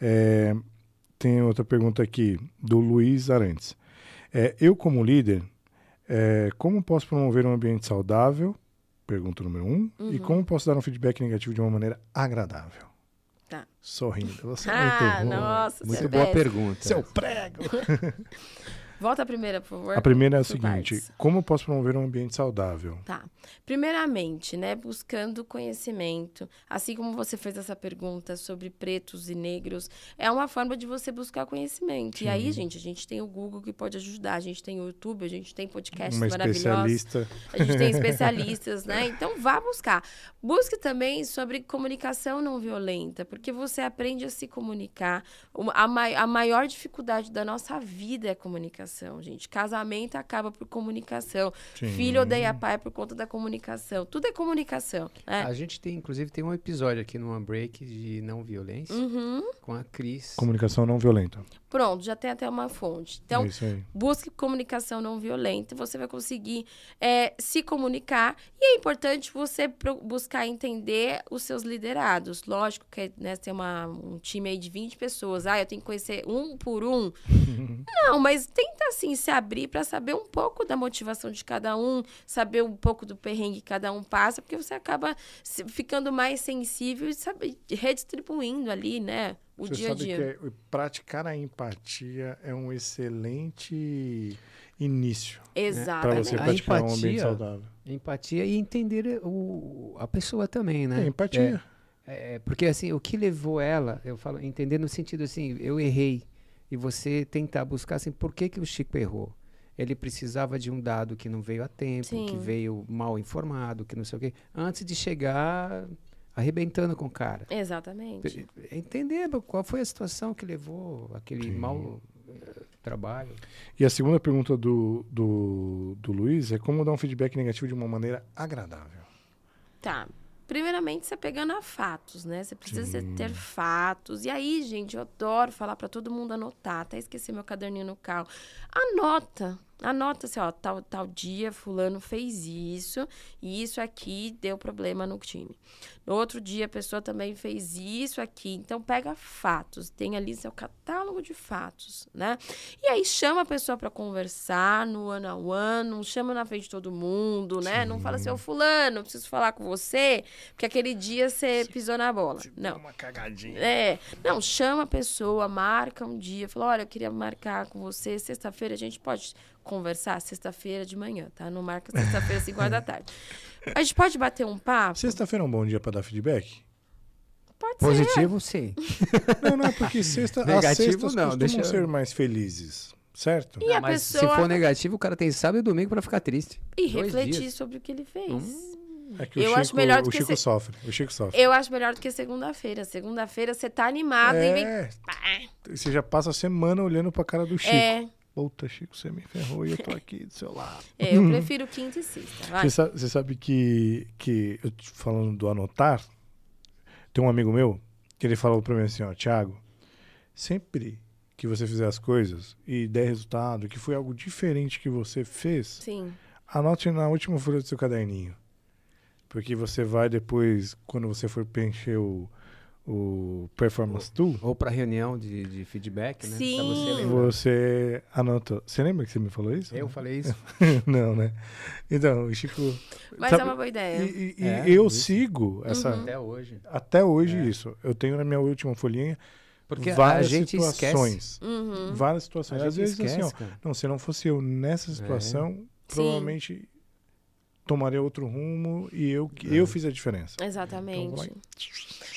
É, tem outra pergunta aqui, do Luiz Arantes. É, eu, como líder, é, como posso promover um ambiente saudável? Pergunta número um. Uhum. E como posso dar um feedback negativo de uma maneira agradável? Tá. Sorrindo. Você é ah, muito bom. Nossa, muito boa pergunta. Seu prego. Volta a primeira, por favor. A primeira é a seguinte: partes. como posso promover um ambiente saudável? Tá. Primeiramente, né, buscando conhecimento, assim como você fez essa pergunta sobre pretos e negros, é uma forma de você buscar conhecimento. Sim. E aí, gente, a gente tem o Google que pode ajudar, a gente tem o YouTube, a gente tem podcasts uma maravilhosos. A gente tem especialistas, né? Então vá buscar. Busque também sobre comunicação não violenta, porque você aprende a se comunicar. A, mai a maior dificuldade da nossa vida é a comunicação, gente. Casamento acaba por comunicação. Sim. Filho odeia pai por conta da comunicação. Tudo é comunicação. Né? A gente tem, inclusive, tem um episódio aqui no Unbreak de não violência uhum. com a Cris. Comunicação não violenta. Pronto, já tem até uma fonte. Então, é busque comunicação não violenta, você vai conseguir é, se comunicar. E é importante você buscar entender os seus liderados. Lógico que né, tem uma, um time aí de 20 pessoas. Ah, eu tenho que conhecer um por um. não, mas tenta assim se abrir para saber um pouco da motivação de cada um, saber um pouco do perrengue que cada um passa, porque você acaba ficando mais sensível e sabe, redistribuindo ali, né? O Você dia a dia. Que é, praticar a empatia é um excelente início. Né, Exatamente. Para você praticar empatia, um ambiente saudável. Empatia e entender o, a pessoa também, né? É, empatia. É, é, porque assim, o que levou ela, eu falo, entender no sentido assim, eu errei. E você tentar buscar assim, por que, que o Chico errou? Ele precisava de um dado que não veio a tempo, Sim. que veio mal informado, que não sei o quê. Antes de chegar arrebentando com o cara. Exatamente. Entender qual foi a situação que levou aquele Sim. mau uh, trabalho. E a segunda pergunta do, do, do Luiz é como dar um feedback negativo de uma maneira agradável. Tá. Primeiramente, você pegando a fatos, né? Você precisa ter fatos. E aí, gente, eu adoro falar para todo mundo anotar. Até esqueci meu caderninho no carro. Anota. Anota assim, ó, tal, tal dia fulano fez isso, e isso aqui deu problema no time. No outro dia a pessoa também fez isso aqui. Então pega fatos, tem ali seu catálogo de fatos, né? E aí chama a pessoa para conversar no on one, não chama na frente de todo mundo, né? Sim. Não fala assim, ô fulano, preciso falar com você, porque aquele dia você pisou na bola. não. Uma cagadinha. É. Não, chama a pessoa, marca um dia, fala, olha, eu queria marcar com você, sexta-feira a gente pode conversar sexta-feira de manhã, tá? Não marca sexta-feira, 5 horas da tarde. A gente pode bater um papo? Sexta-feira é um bom dia para dar feedback? Pode Positivo, ser. sim. Não, não, é porque sexta, negativo, as sextas não, costumam deixa... ser mais felizes, certo? E não, a mas pessoa... se for negativo, o cara tem sábado e domingo para ficar triste. E Dois refletir dias. sobre o que ele fez. Hum. É que o eu Chico, acho melhor do o que Chico se... sofre. O Chico sofre. Eu acho melhor do que segunda-feira. Segunda-feira você tá animado é... e vem. Você já passa a semana olhando pra cara do Chico. É. Puta, Chico, você me ferrou e eu tô aqui do seu lado. É, eu prefiro quinta e sexta. Vai. Você, sabe, você sabe que, que, eu falando do anotar, tem um amigo meu que ele falou pra mim assim, ó, Thiago, sempre que você fizer as coisas e der resultado, que foi algo diferente que você fez, Sim. anote na última folha do seu caderninho. Porque você vai depois, quando você for preencher o, o Performance Tool. Ou para reunião de, de feedback, né? Sim. Você, você anotou. Você lembra que você me falou isso? Eu falei isso. Não, né? Então, o Chico. Mas sabe, é uma boa ideia. E, e- É, eu isso. sigo essa. Uhum. Até hoje. Até hoje, É. isso. Eu tenho na minha última folhinha Porque várias a gente esquece. situações. Uhum. Várias A situações. gente Às vezes, esquece, assim, ó. Não, se não fosse eu nessa situação, provavelmente tomaria outro rumo e eu, É. eu fiz a diferença. Exatamente. Então, vai.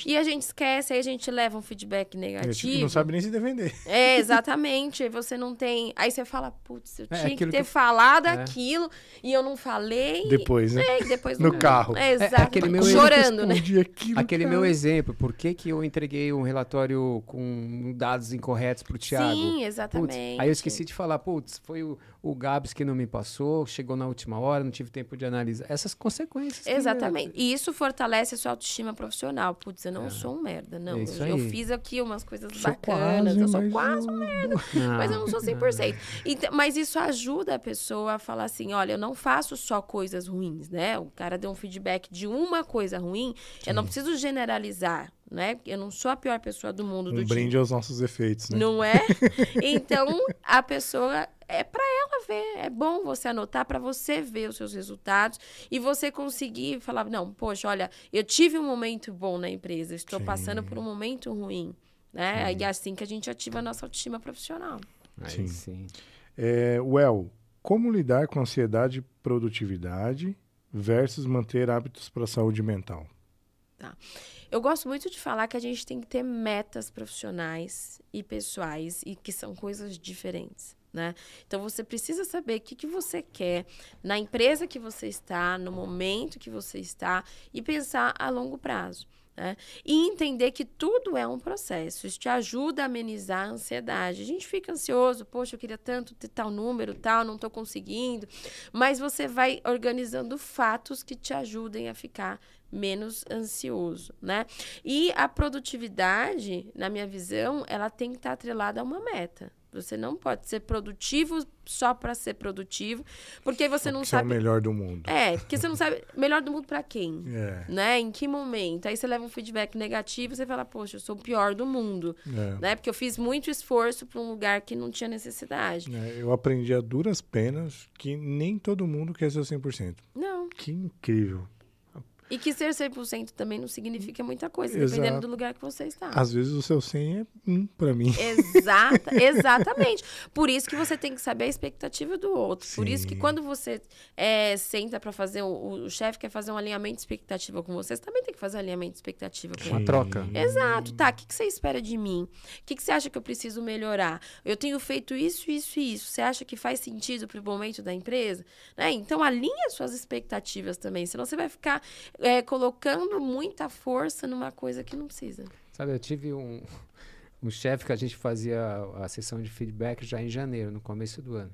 E a gente esquece, aí a gente leva um feedback E negativo. não sabe nem se defender. É, exatamente. Aí você não tem. Aí você fala, putz, eu É, tinha que ter que falado É. aquilo e eu não falei. Depois, né? É, e depois No não- carro. É, É, exato. aquele meu- Chorando, né? Aquilo, Aquele cara. meu exemplo, por que, que eu entreguei um relatório com dados incorretos pro Thiago? Sim, Putz, exatamente. aí eu esqueci de falar, putz, foi o, o Gabs que não me passou, chegou na última hora, não tive tempo de analisar. Essas consequências. que- Exatamente. E isso fortalece a sua autoestima profissional. Putz, eu não sou um merda, não. É eu, eu fiz aqui umas coisas Sou bacanas, quase, eu sou quase eu- um Não, Mas eu não sou 100%. Então, mas isso ajuda a pessoa a falar assim, olha, eu não faço só coisas ruins, né? O cara deu um feedback de uma coisa ruim, eu não preciso generalizar, né? Eu não sou a pior pessoa do mundo do Um brinde aos nossos efeitos, né? Não é? Então, a pessoa é para ela ver. É bom você anotar para você ver os seus resultados e você conseguir falar, não, poxa, olha, eu tive um momento bom na empresa, estou Sim. passando por um momento ruim, né? E é assim que a gente ativa a nossa autoestima profissional. Sim. sim. É, well, como lidar com ansiedade e produtividade versus manter hábitos para a saúde mental? Eu gosto muito de falar que a gente tem que ter metas profissionais e pessoais e que são coisas diferentes. Né? Então você precisa saber o que, que você quer na empresa que você está, no momento que você está e pensar a longo prazo. Né? E entender que tudo é um processo. Isso te ajuda a amenizar a ansiedade. A gente fica ansioso, poxa, eu queria tanto ter tal número, tal, não estou conseguindo. Mas você vai organizando fatos que te ajudem a ficar menos ansioso, né? E a produtividade, na minha visão, ela tem que estar atrelada a uma meta. Você não pode ser produtivo só para ser produtivo, porque você não Você é o sabe. melhor do mundo. É, porque você não sabe melhor do mundo para quem, É, né? Em que momento? Aí você leva um feedback negativo, você fala, poxa, eu sou o pior do mundo, é. né? Porque eu fiz muito esforço para um lugar que não tinha necessidade. É, eu aprendi a duras penas que nem todo mundo quer ser 100%. Não. Que incrível. E que ser 100% também não significa muita coisa, Exato. dependendo do lugar que você está. Às vezes o seu 100 é um para mim. Exata, exatamente. Por isso que você tem que saber a expectativa do outro. Por isso que Sim. quando você é, senta para fazer, o, o chefe quer fazer um alinhamento de expectativa com você, você também tem que fazer um alinhamento de expectativa com Uma ele. troca. Exato, tá. O que, que você espera de mim? O que, que você acha que eu preciso melhorar? Eu tenho feito isso, isso e isso. Você acha que faz sentido para o momento da empresa? Né? Então, alinha suas expectativas também, senão você vai ficar é, colocando muita força numa coisa que não precisa. Sabe, eu tive um, um chefe que a gente fazia a, a sessão de feedback já em janeiro, no começo do ano.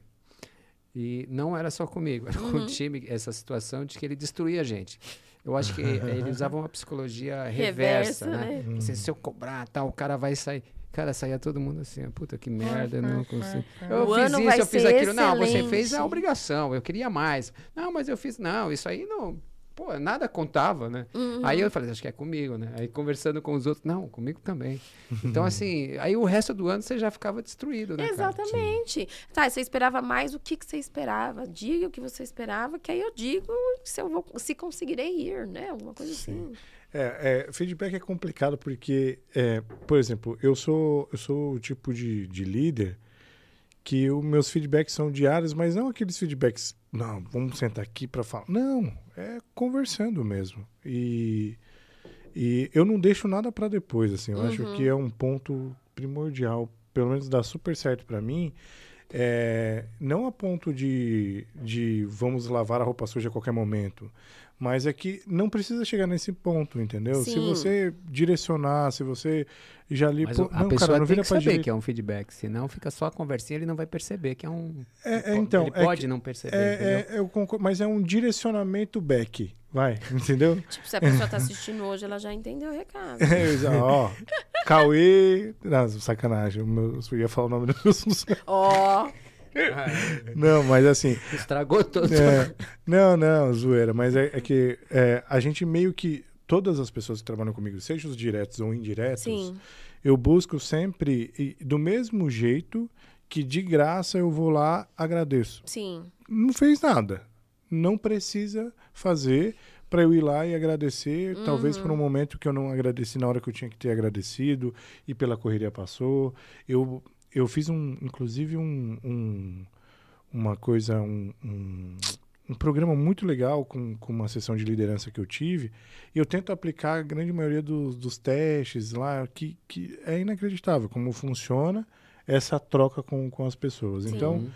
E não era só comigo, era com o time, essa situação de que ele destruía a gente. Eu acho que ele usava uma psicologia reversa, Reversa, né? né? Assim, se eu cobrar, tal, o cara vai sair. Cara, saía todo mundo assim, puta que merda, eu não consigo. Eu O fiz ano isso, vai eu fiz ser aquilo. Não, você fez excelente. a obrigação, eu queria mais. Não, mas eu fiz, não, isso aí não. Pô, nada contava, né? Uhum. Aí eu falei, acho que é comigo, né? Aí conversando com os outros, não, comigo também. Então, assim, aí o resto do ano você já ficava destruído, né? cara? Exatamente. Tá, você esperava mais, o que, que você esperava? Diga o que você esperava, que aí eu digo se eu vou, se conseguirei ir, né? Alguma coisa assim. É, é, feedback é complicado porque, é, por exemplo, eu sou, eu sou o tipo de, de líder que os meus feedbacks são diários, mas não aqueles feedbacks, não, vamos sentar aqui para falar. Não, é conversando mesmo. E, e eu não deixo nada para depois, assim. Eu acho que é um ponto primordial, pelo menos dá super certo para mim. É, não a ponto de, de vamos lavar a roupa suja a qualquer momento, Mas é que não precisa chegar nesse ponto, entendeu? Sim. Se você direcionar, se você já ali... Mas pô, a não, pessoa cara, não tem que saber direito. que é um feedback, senão fica só a conversinha, ele não vai perceber que é um... É, é então, ele pode que, não perceber, é, é, eu concordo, Mas é um direcionamento back, vai, entendeu? Tipo, se a pessoa tá assistindo hoje, ela já entendeu o recado. É, ó, Cauê... Não, sacanagem, eu ia falar o nome do meu Ó... Oh. não, mas assim. Estragou tudo. É, não, não, zoeira. Mas é, é que é, a gente meio que. Todas as pessoas que trabalham comigo, sejam os diretos ou indiretos, Sim. eu busco sempre, do mesmo jeito que de graça eu vou lá, agradeço. Sim. Não fez nada. Não precisa fazer para eu ir lá e agradecer, uhum. talvez por um momento que eu não agradeci na hora que eu tinha que ter agradecido e pela correria passou. Eu eu fiz um, inclusive um, um uma coisa, um, um, um, programa muito legal com, com uma sessão de liderança que eu tive. E eu tento aplicar a grande maioria dos, dos testes lá, que, que é inacreditável como funciona essa troca com, com as pessoas. Sim. Então,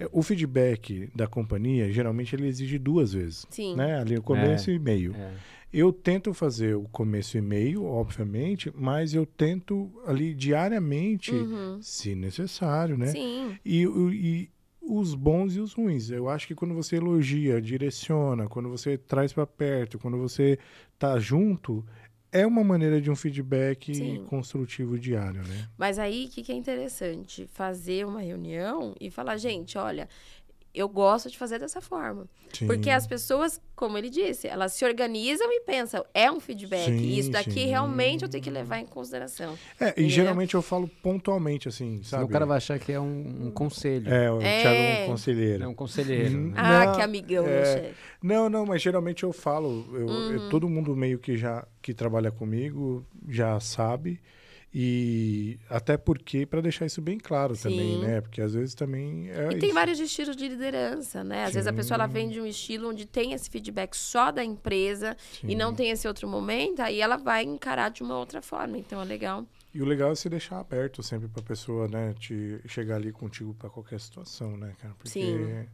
é, o feedback da companhia, geralmente, ele exige duas vezes. Sim. Né? Ali o começo é, e meio. É. Eu tento fazer o começo e meio, obviamente, mas eu tento ali diariamente, uhum. se necessário, né? Sim. E, e, os bons e os ruins. Eu acho que quando você elogia, direciona, quando você traz para perto, quando você tá junto, é uma maneira de um feedback Sim. construtivo diário, né? Mas aí, o que, que é interessante? Fazer uma reunião e falar, gente, olha, eu gosto de fazer dessa forma. Sim. Porque as pessoas, como ele disse, elas se organizam e pensam, é um feedback. Sim, isso daqui sim. realmente eu tenho que levar em consideração. É, e geralmente eu falo pontualmente, assim, sabe? o cara vai achar que é um, um conselho. É, o é. Thiago é um conselheiro. É um conselheiro. Né? Ah, não, que amigão, é, Não, não, mas geralmente eu falo, eu, uhum. eu, todo mundo meio que já que trabalha comigo já sabe. E até porque, para deixar isso bem claro Sim. também, né? Porque às vezes também. É e tem vários estilos de liderança, né? Às Sim. vezes a pessoa ela vem de um estilo onde tem esse feedback só da empresa Sim. e não tem esse outro momento, aí ela vai encarar de uma outra forma. Então é legal. E o legal é se deixar aberto sempre para a pessoa, né? Te chegar ali contigo para qualquer situação, né, cara? Porque Sim.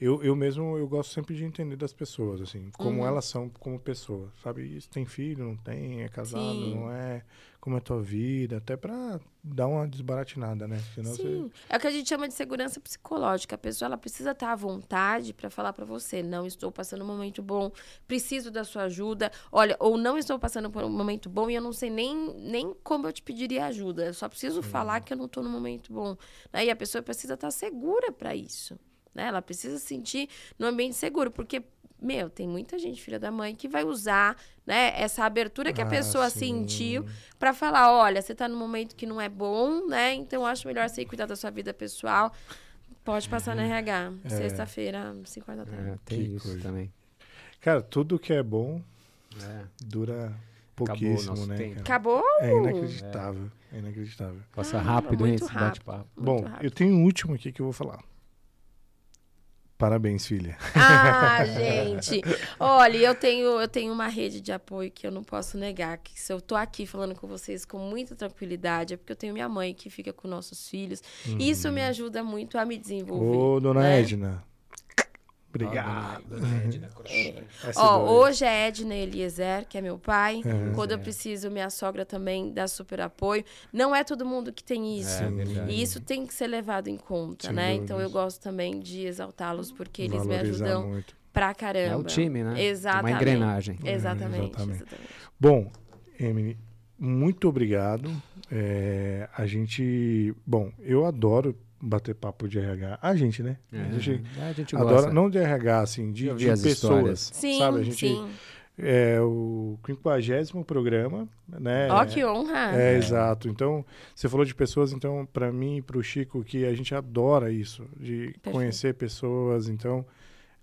Eu, eu mesmo, eu gosto sempre de entender das pessoas, assim, como uhum. elas são como pessoas, sabe? Isso tem filho, não tem, é casado, Sim. não é, como é a tua vida, até para dar uma desbaratinada, né? Senão Sim, você... é o que a gente chama de segurança psicológica. A pessoa, ela precisa estar à vontade para falar para você, não estou passando um momento bom, preciso da sua ajuda, olha, ou não estou passando por um momento bom e eu não sei nem, nem como eu te pediria ajuda, eu só preciso Sim. falar que eu não estou no momento bom. Né? E a pessoa precisa estar segura para isso. Né? Ela precisa se sentir no ambiente seguro, porque, meu, tem muita gente, filha da mãe, que vai usar né, essa abertura que ah, a pessoa sim. sentiu para falar: olha, você está num momento que não é bom, né? Então acho melhor você cuidar da sua vida pessoal. Pode passar uhum. na RH, é. sexta-feira, 5 horas da tarde. É, tem que isso coisa. também. Cara, tudo que é bom é. dura pouquíssimo, né? Tempo. Acabou? É inacreditável. É, é inacreditável. Passa rápido, hein, esse bate-papo. Bom, rápido. eu tenho um último aqui que eu vou falar. Parabéns, filha. Ah, gente. Olha, eu tenho, eu tenho uma rede de apoio que eu não posso negar. Que se eu tô aqui falando com vocês com muita tranquilidade, é porque eu tenho minha mãe que fica com nossos filhos. Uhum. Isso me ajuda muito a me desenvolver. Ô, dona né? Edna. Obrigado. é. Ó, hoje é Edna Eliezer, que é meu pai. É, Quando eu preciso, minha sogra também dá super apoio. Não é todo mundo que tem isso. É, e isso tem que ser levado em conta, Sem né? Então eu gosto também de exaltá-los, porque eles me ajudam muito. pra caramba. É o time, né? Exatamente. Uma engrenagem. Exatamente. exatamente. exatamente. Bom, Emily, muito obrigado. É, a gente. Bom, eu adoro bater papo de RH. A gente, né? É, a gente, a gente adora, gosta. não de RH, assim, de, de pessoas. Sim, sabe? A gente, sim. É o 50 programa, né? Ó, oh, que honra! É, é, exato. Então, você falou de pessoas, então, para mim e para o Chico, que a gente adora isso, de Perfeito. conhecer pessoas. Então,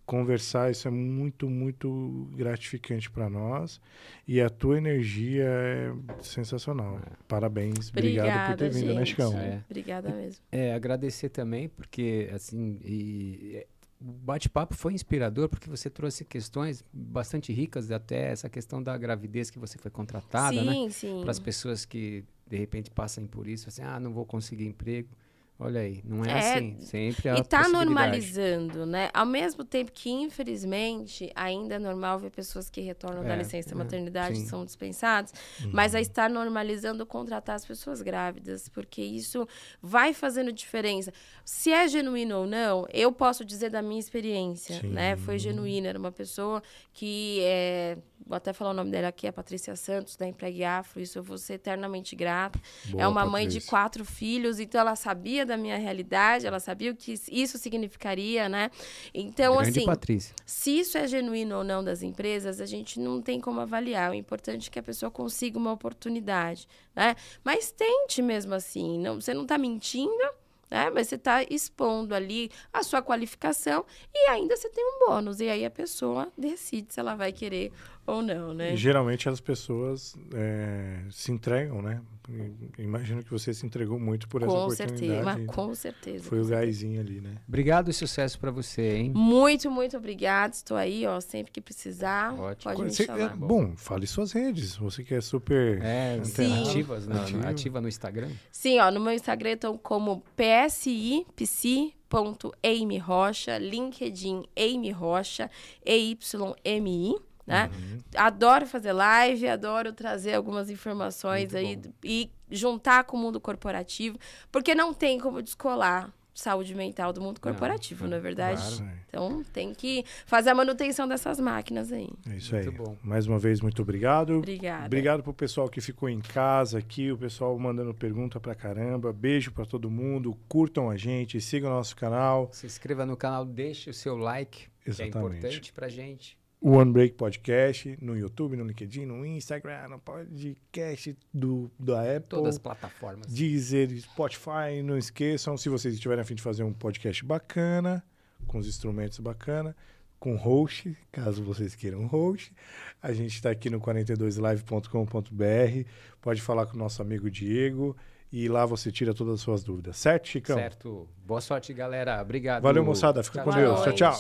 conversar, isso é muito, muito gratificante para nós. E a tua energia é sensacional. É. Parabéns. Obrigada, Obrigado por ter vindo, né, Chicão? É. Obrigada mesmo. É, agradecer também, porque, assim, e, o bate-papo foi inspirador porque você trouxe questões bastante ricas, até essa questão da gravidez que você foi contratada, sim, né? Sim, Para as pessoas que de repente passam por isso, assim, ah, não vou conseguir emprego Olha aí, não é, é assim, sempre há E está normalizando, né? Ao mesmo tempo que, infelizmente, ainda é normal ver pessoas que retornam é, da licença é, maternidade sim. são dispensadas, uhum. mas aí está normalizando contratar as pessoas grávidas, porque isso vai fazendo diferença. Se é genuíno ou não, eu posso dizer da minha experiência, sim. né? Foi genuína, era uma pessoa que é vou até falar o nome dela aqui, a Patrícia Santos, da Empregue Afro, isso eu vou ser eternamente grata. Boa, é uma Patrícia. mãe de quatro filhos, então ela sabia da minha realidade, ela sabia o que isso significaria, né? Então, Grande assim, Patrícia. se isso é genuíno ou não das empresas, a gente não tem como avaliar. O importante é que a pessoa consiga uma oportunidade, né? Mas tente mesmo assim, não, você não está mentindo, né? Mas você está expondo ali a sua qualificação e ainda você tem um bônus. E aí a pessoa decide se ela vai querer ou não, né? E, geralmente as pessoas é, se entregam, né? Imagino que você se entregou muito por com essa oportunidade. Certeza, com certeza. Foi com o gásinho ali, né? Obrigado e sucesso para você, hein? Muito, muito obrigado. Estou aí, ó, sempre que precisar. Ótimo. Pode você, me chamar. É, bom, fale suas redes. Você que é super é, ativas, no, Ativo. ativa no Instagram? Sim, ó, no meu Instagram estão como PSI, psi, ponto Amy Rocha, LinkedIn Amy Rocha, EYMI né? Uhum. Adoro fazer live, adoro trazer algumas informações Muito aí bom. e juntar com o mundo corporativo, porque não tem como descolar saúde mental do mundo corporativo, não, não é verdade? Claro. Então tem que fazer a manutenção dessas máquinas aí. É isso aí. Mais uma vez, muito obrigado. Obrigada. Obrigado pro pessoal que ficou em casa aqui, o pessoal mandando pergunta pra caramba. Beijo para todo mundo. Curtam a gente, sigam o nosso canal. Se inscreva no canal, deixe o seu like, Exatamente. que é importante pra gente o One Break Podcast no YouTube, no LinkedIn, no Instagram, no podcast do, da Apple. Todas as plataformas. Deezer, Spotify. Não esqueçam, se vocês estiverem a fim de fazer um podcast bacana, com os instrumentos bacana, com host, caso vocês queiram host, a gente está aqui no 42live.com.br. Pode falar com o nosso amigo Diego e lá você tira todas as suas dúvidas. Certo, Chicão? Certo. Boa sorte, galera. Obrigado. Valeu, moçada. Fica tchau, com Deus. Tchau, tchau.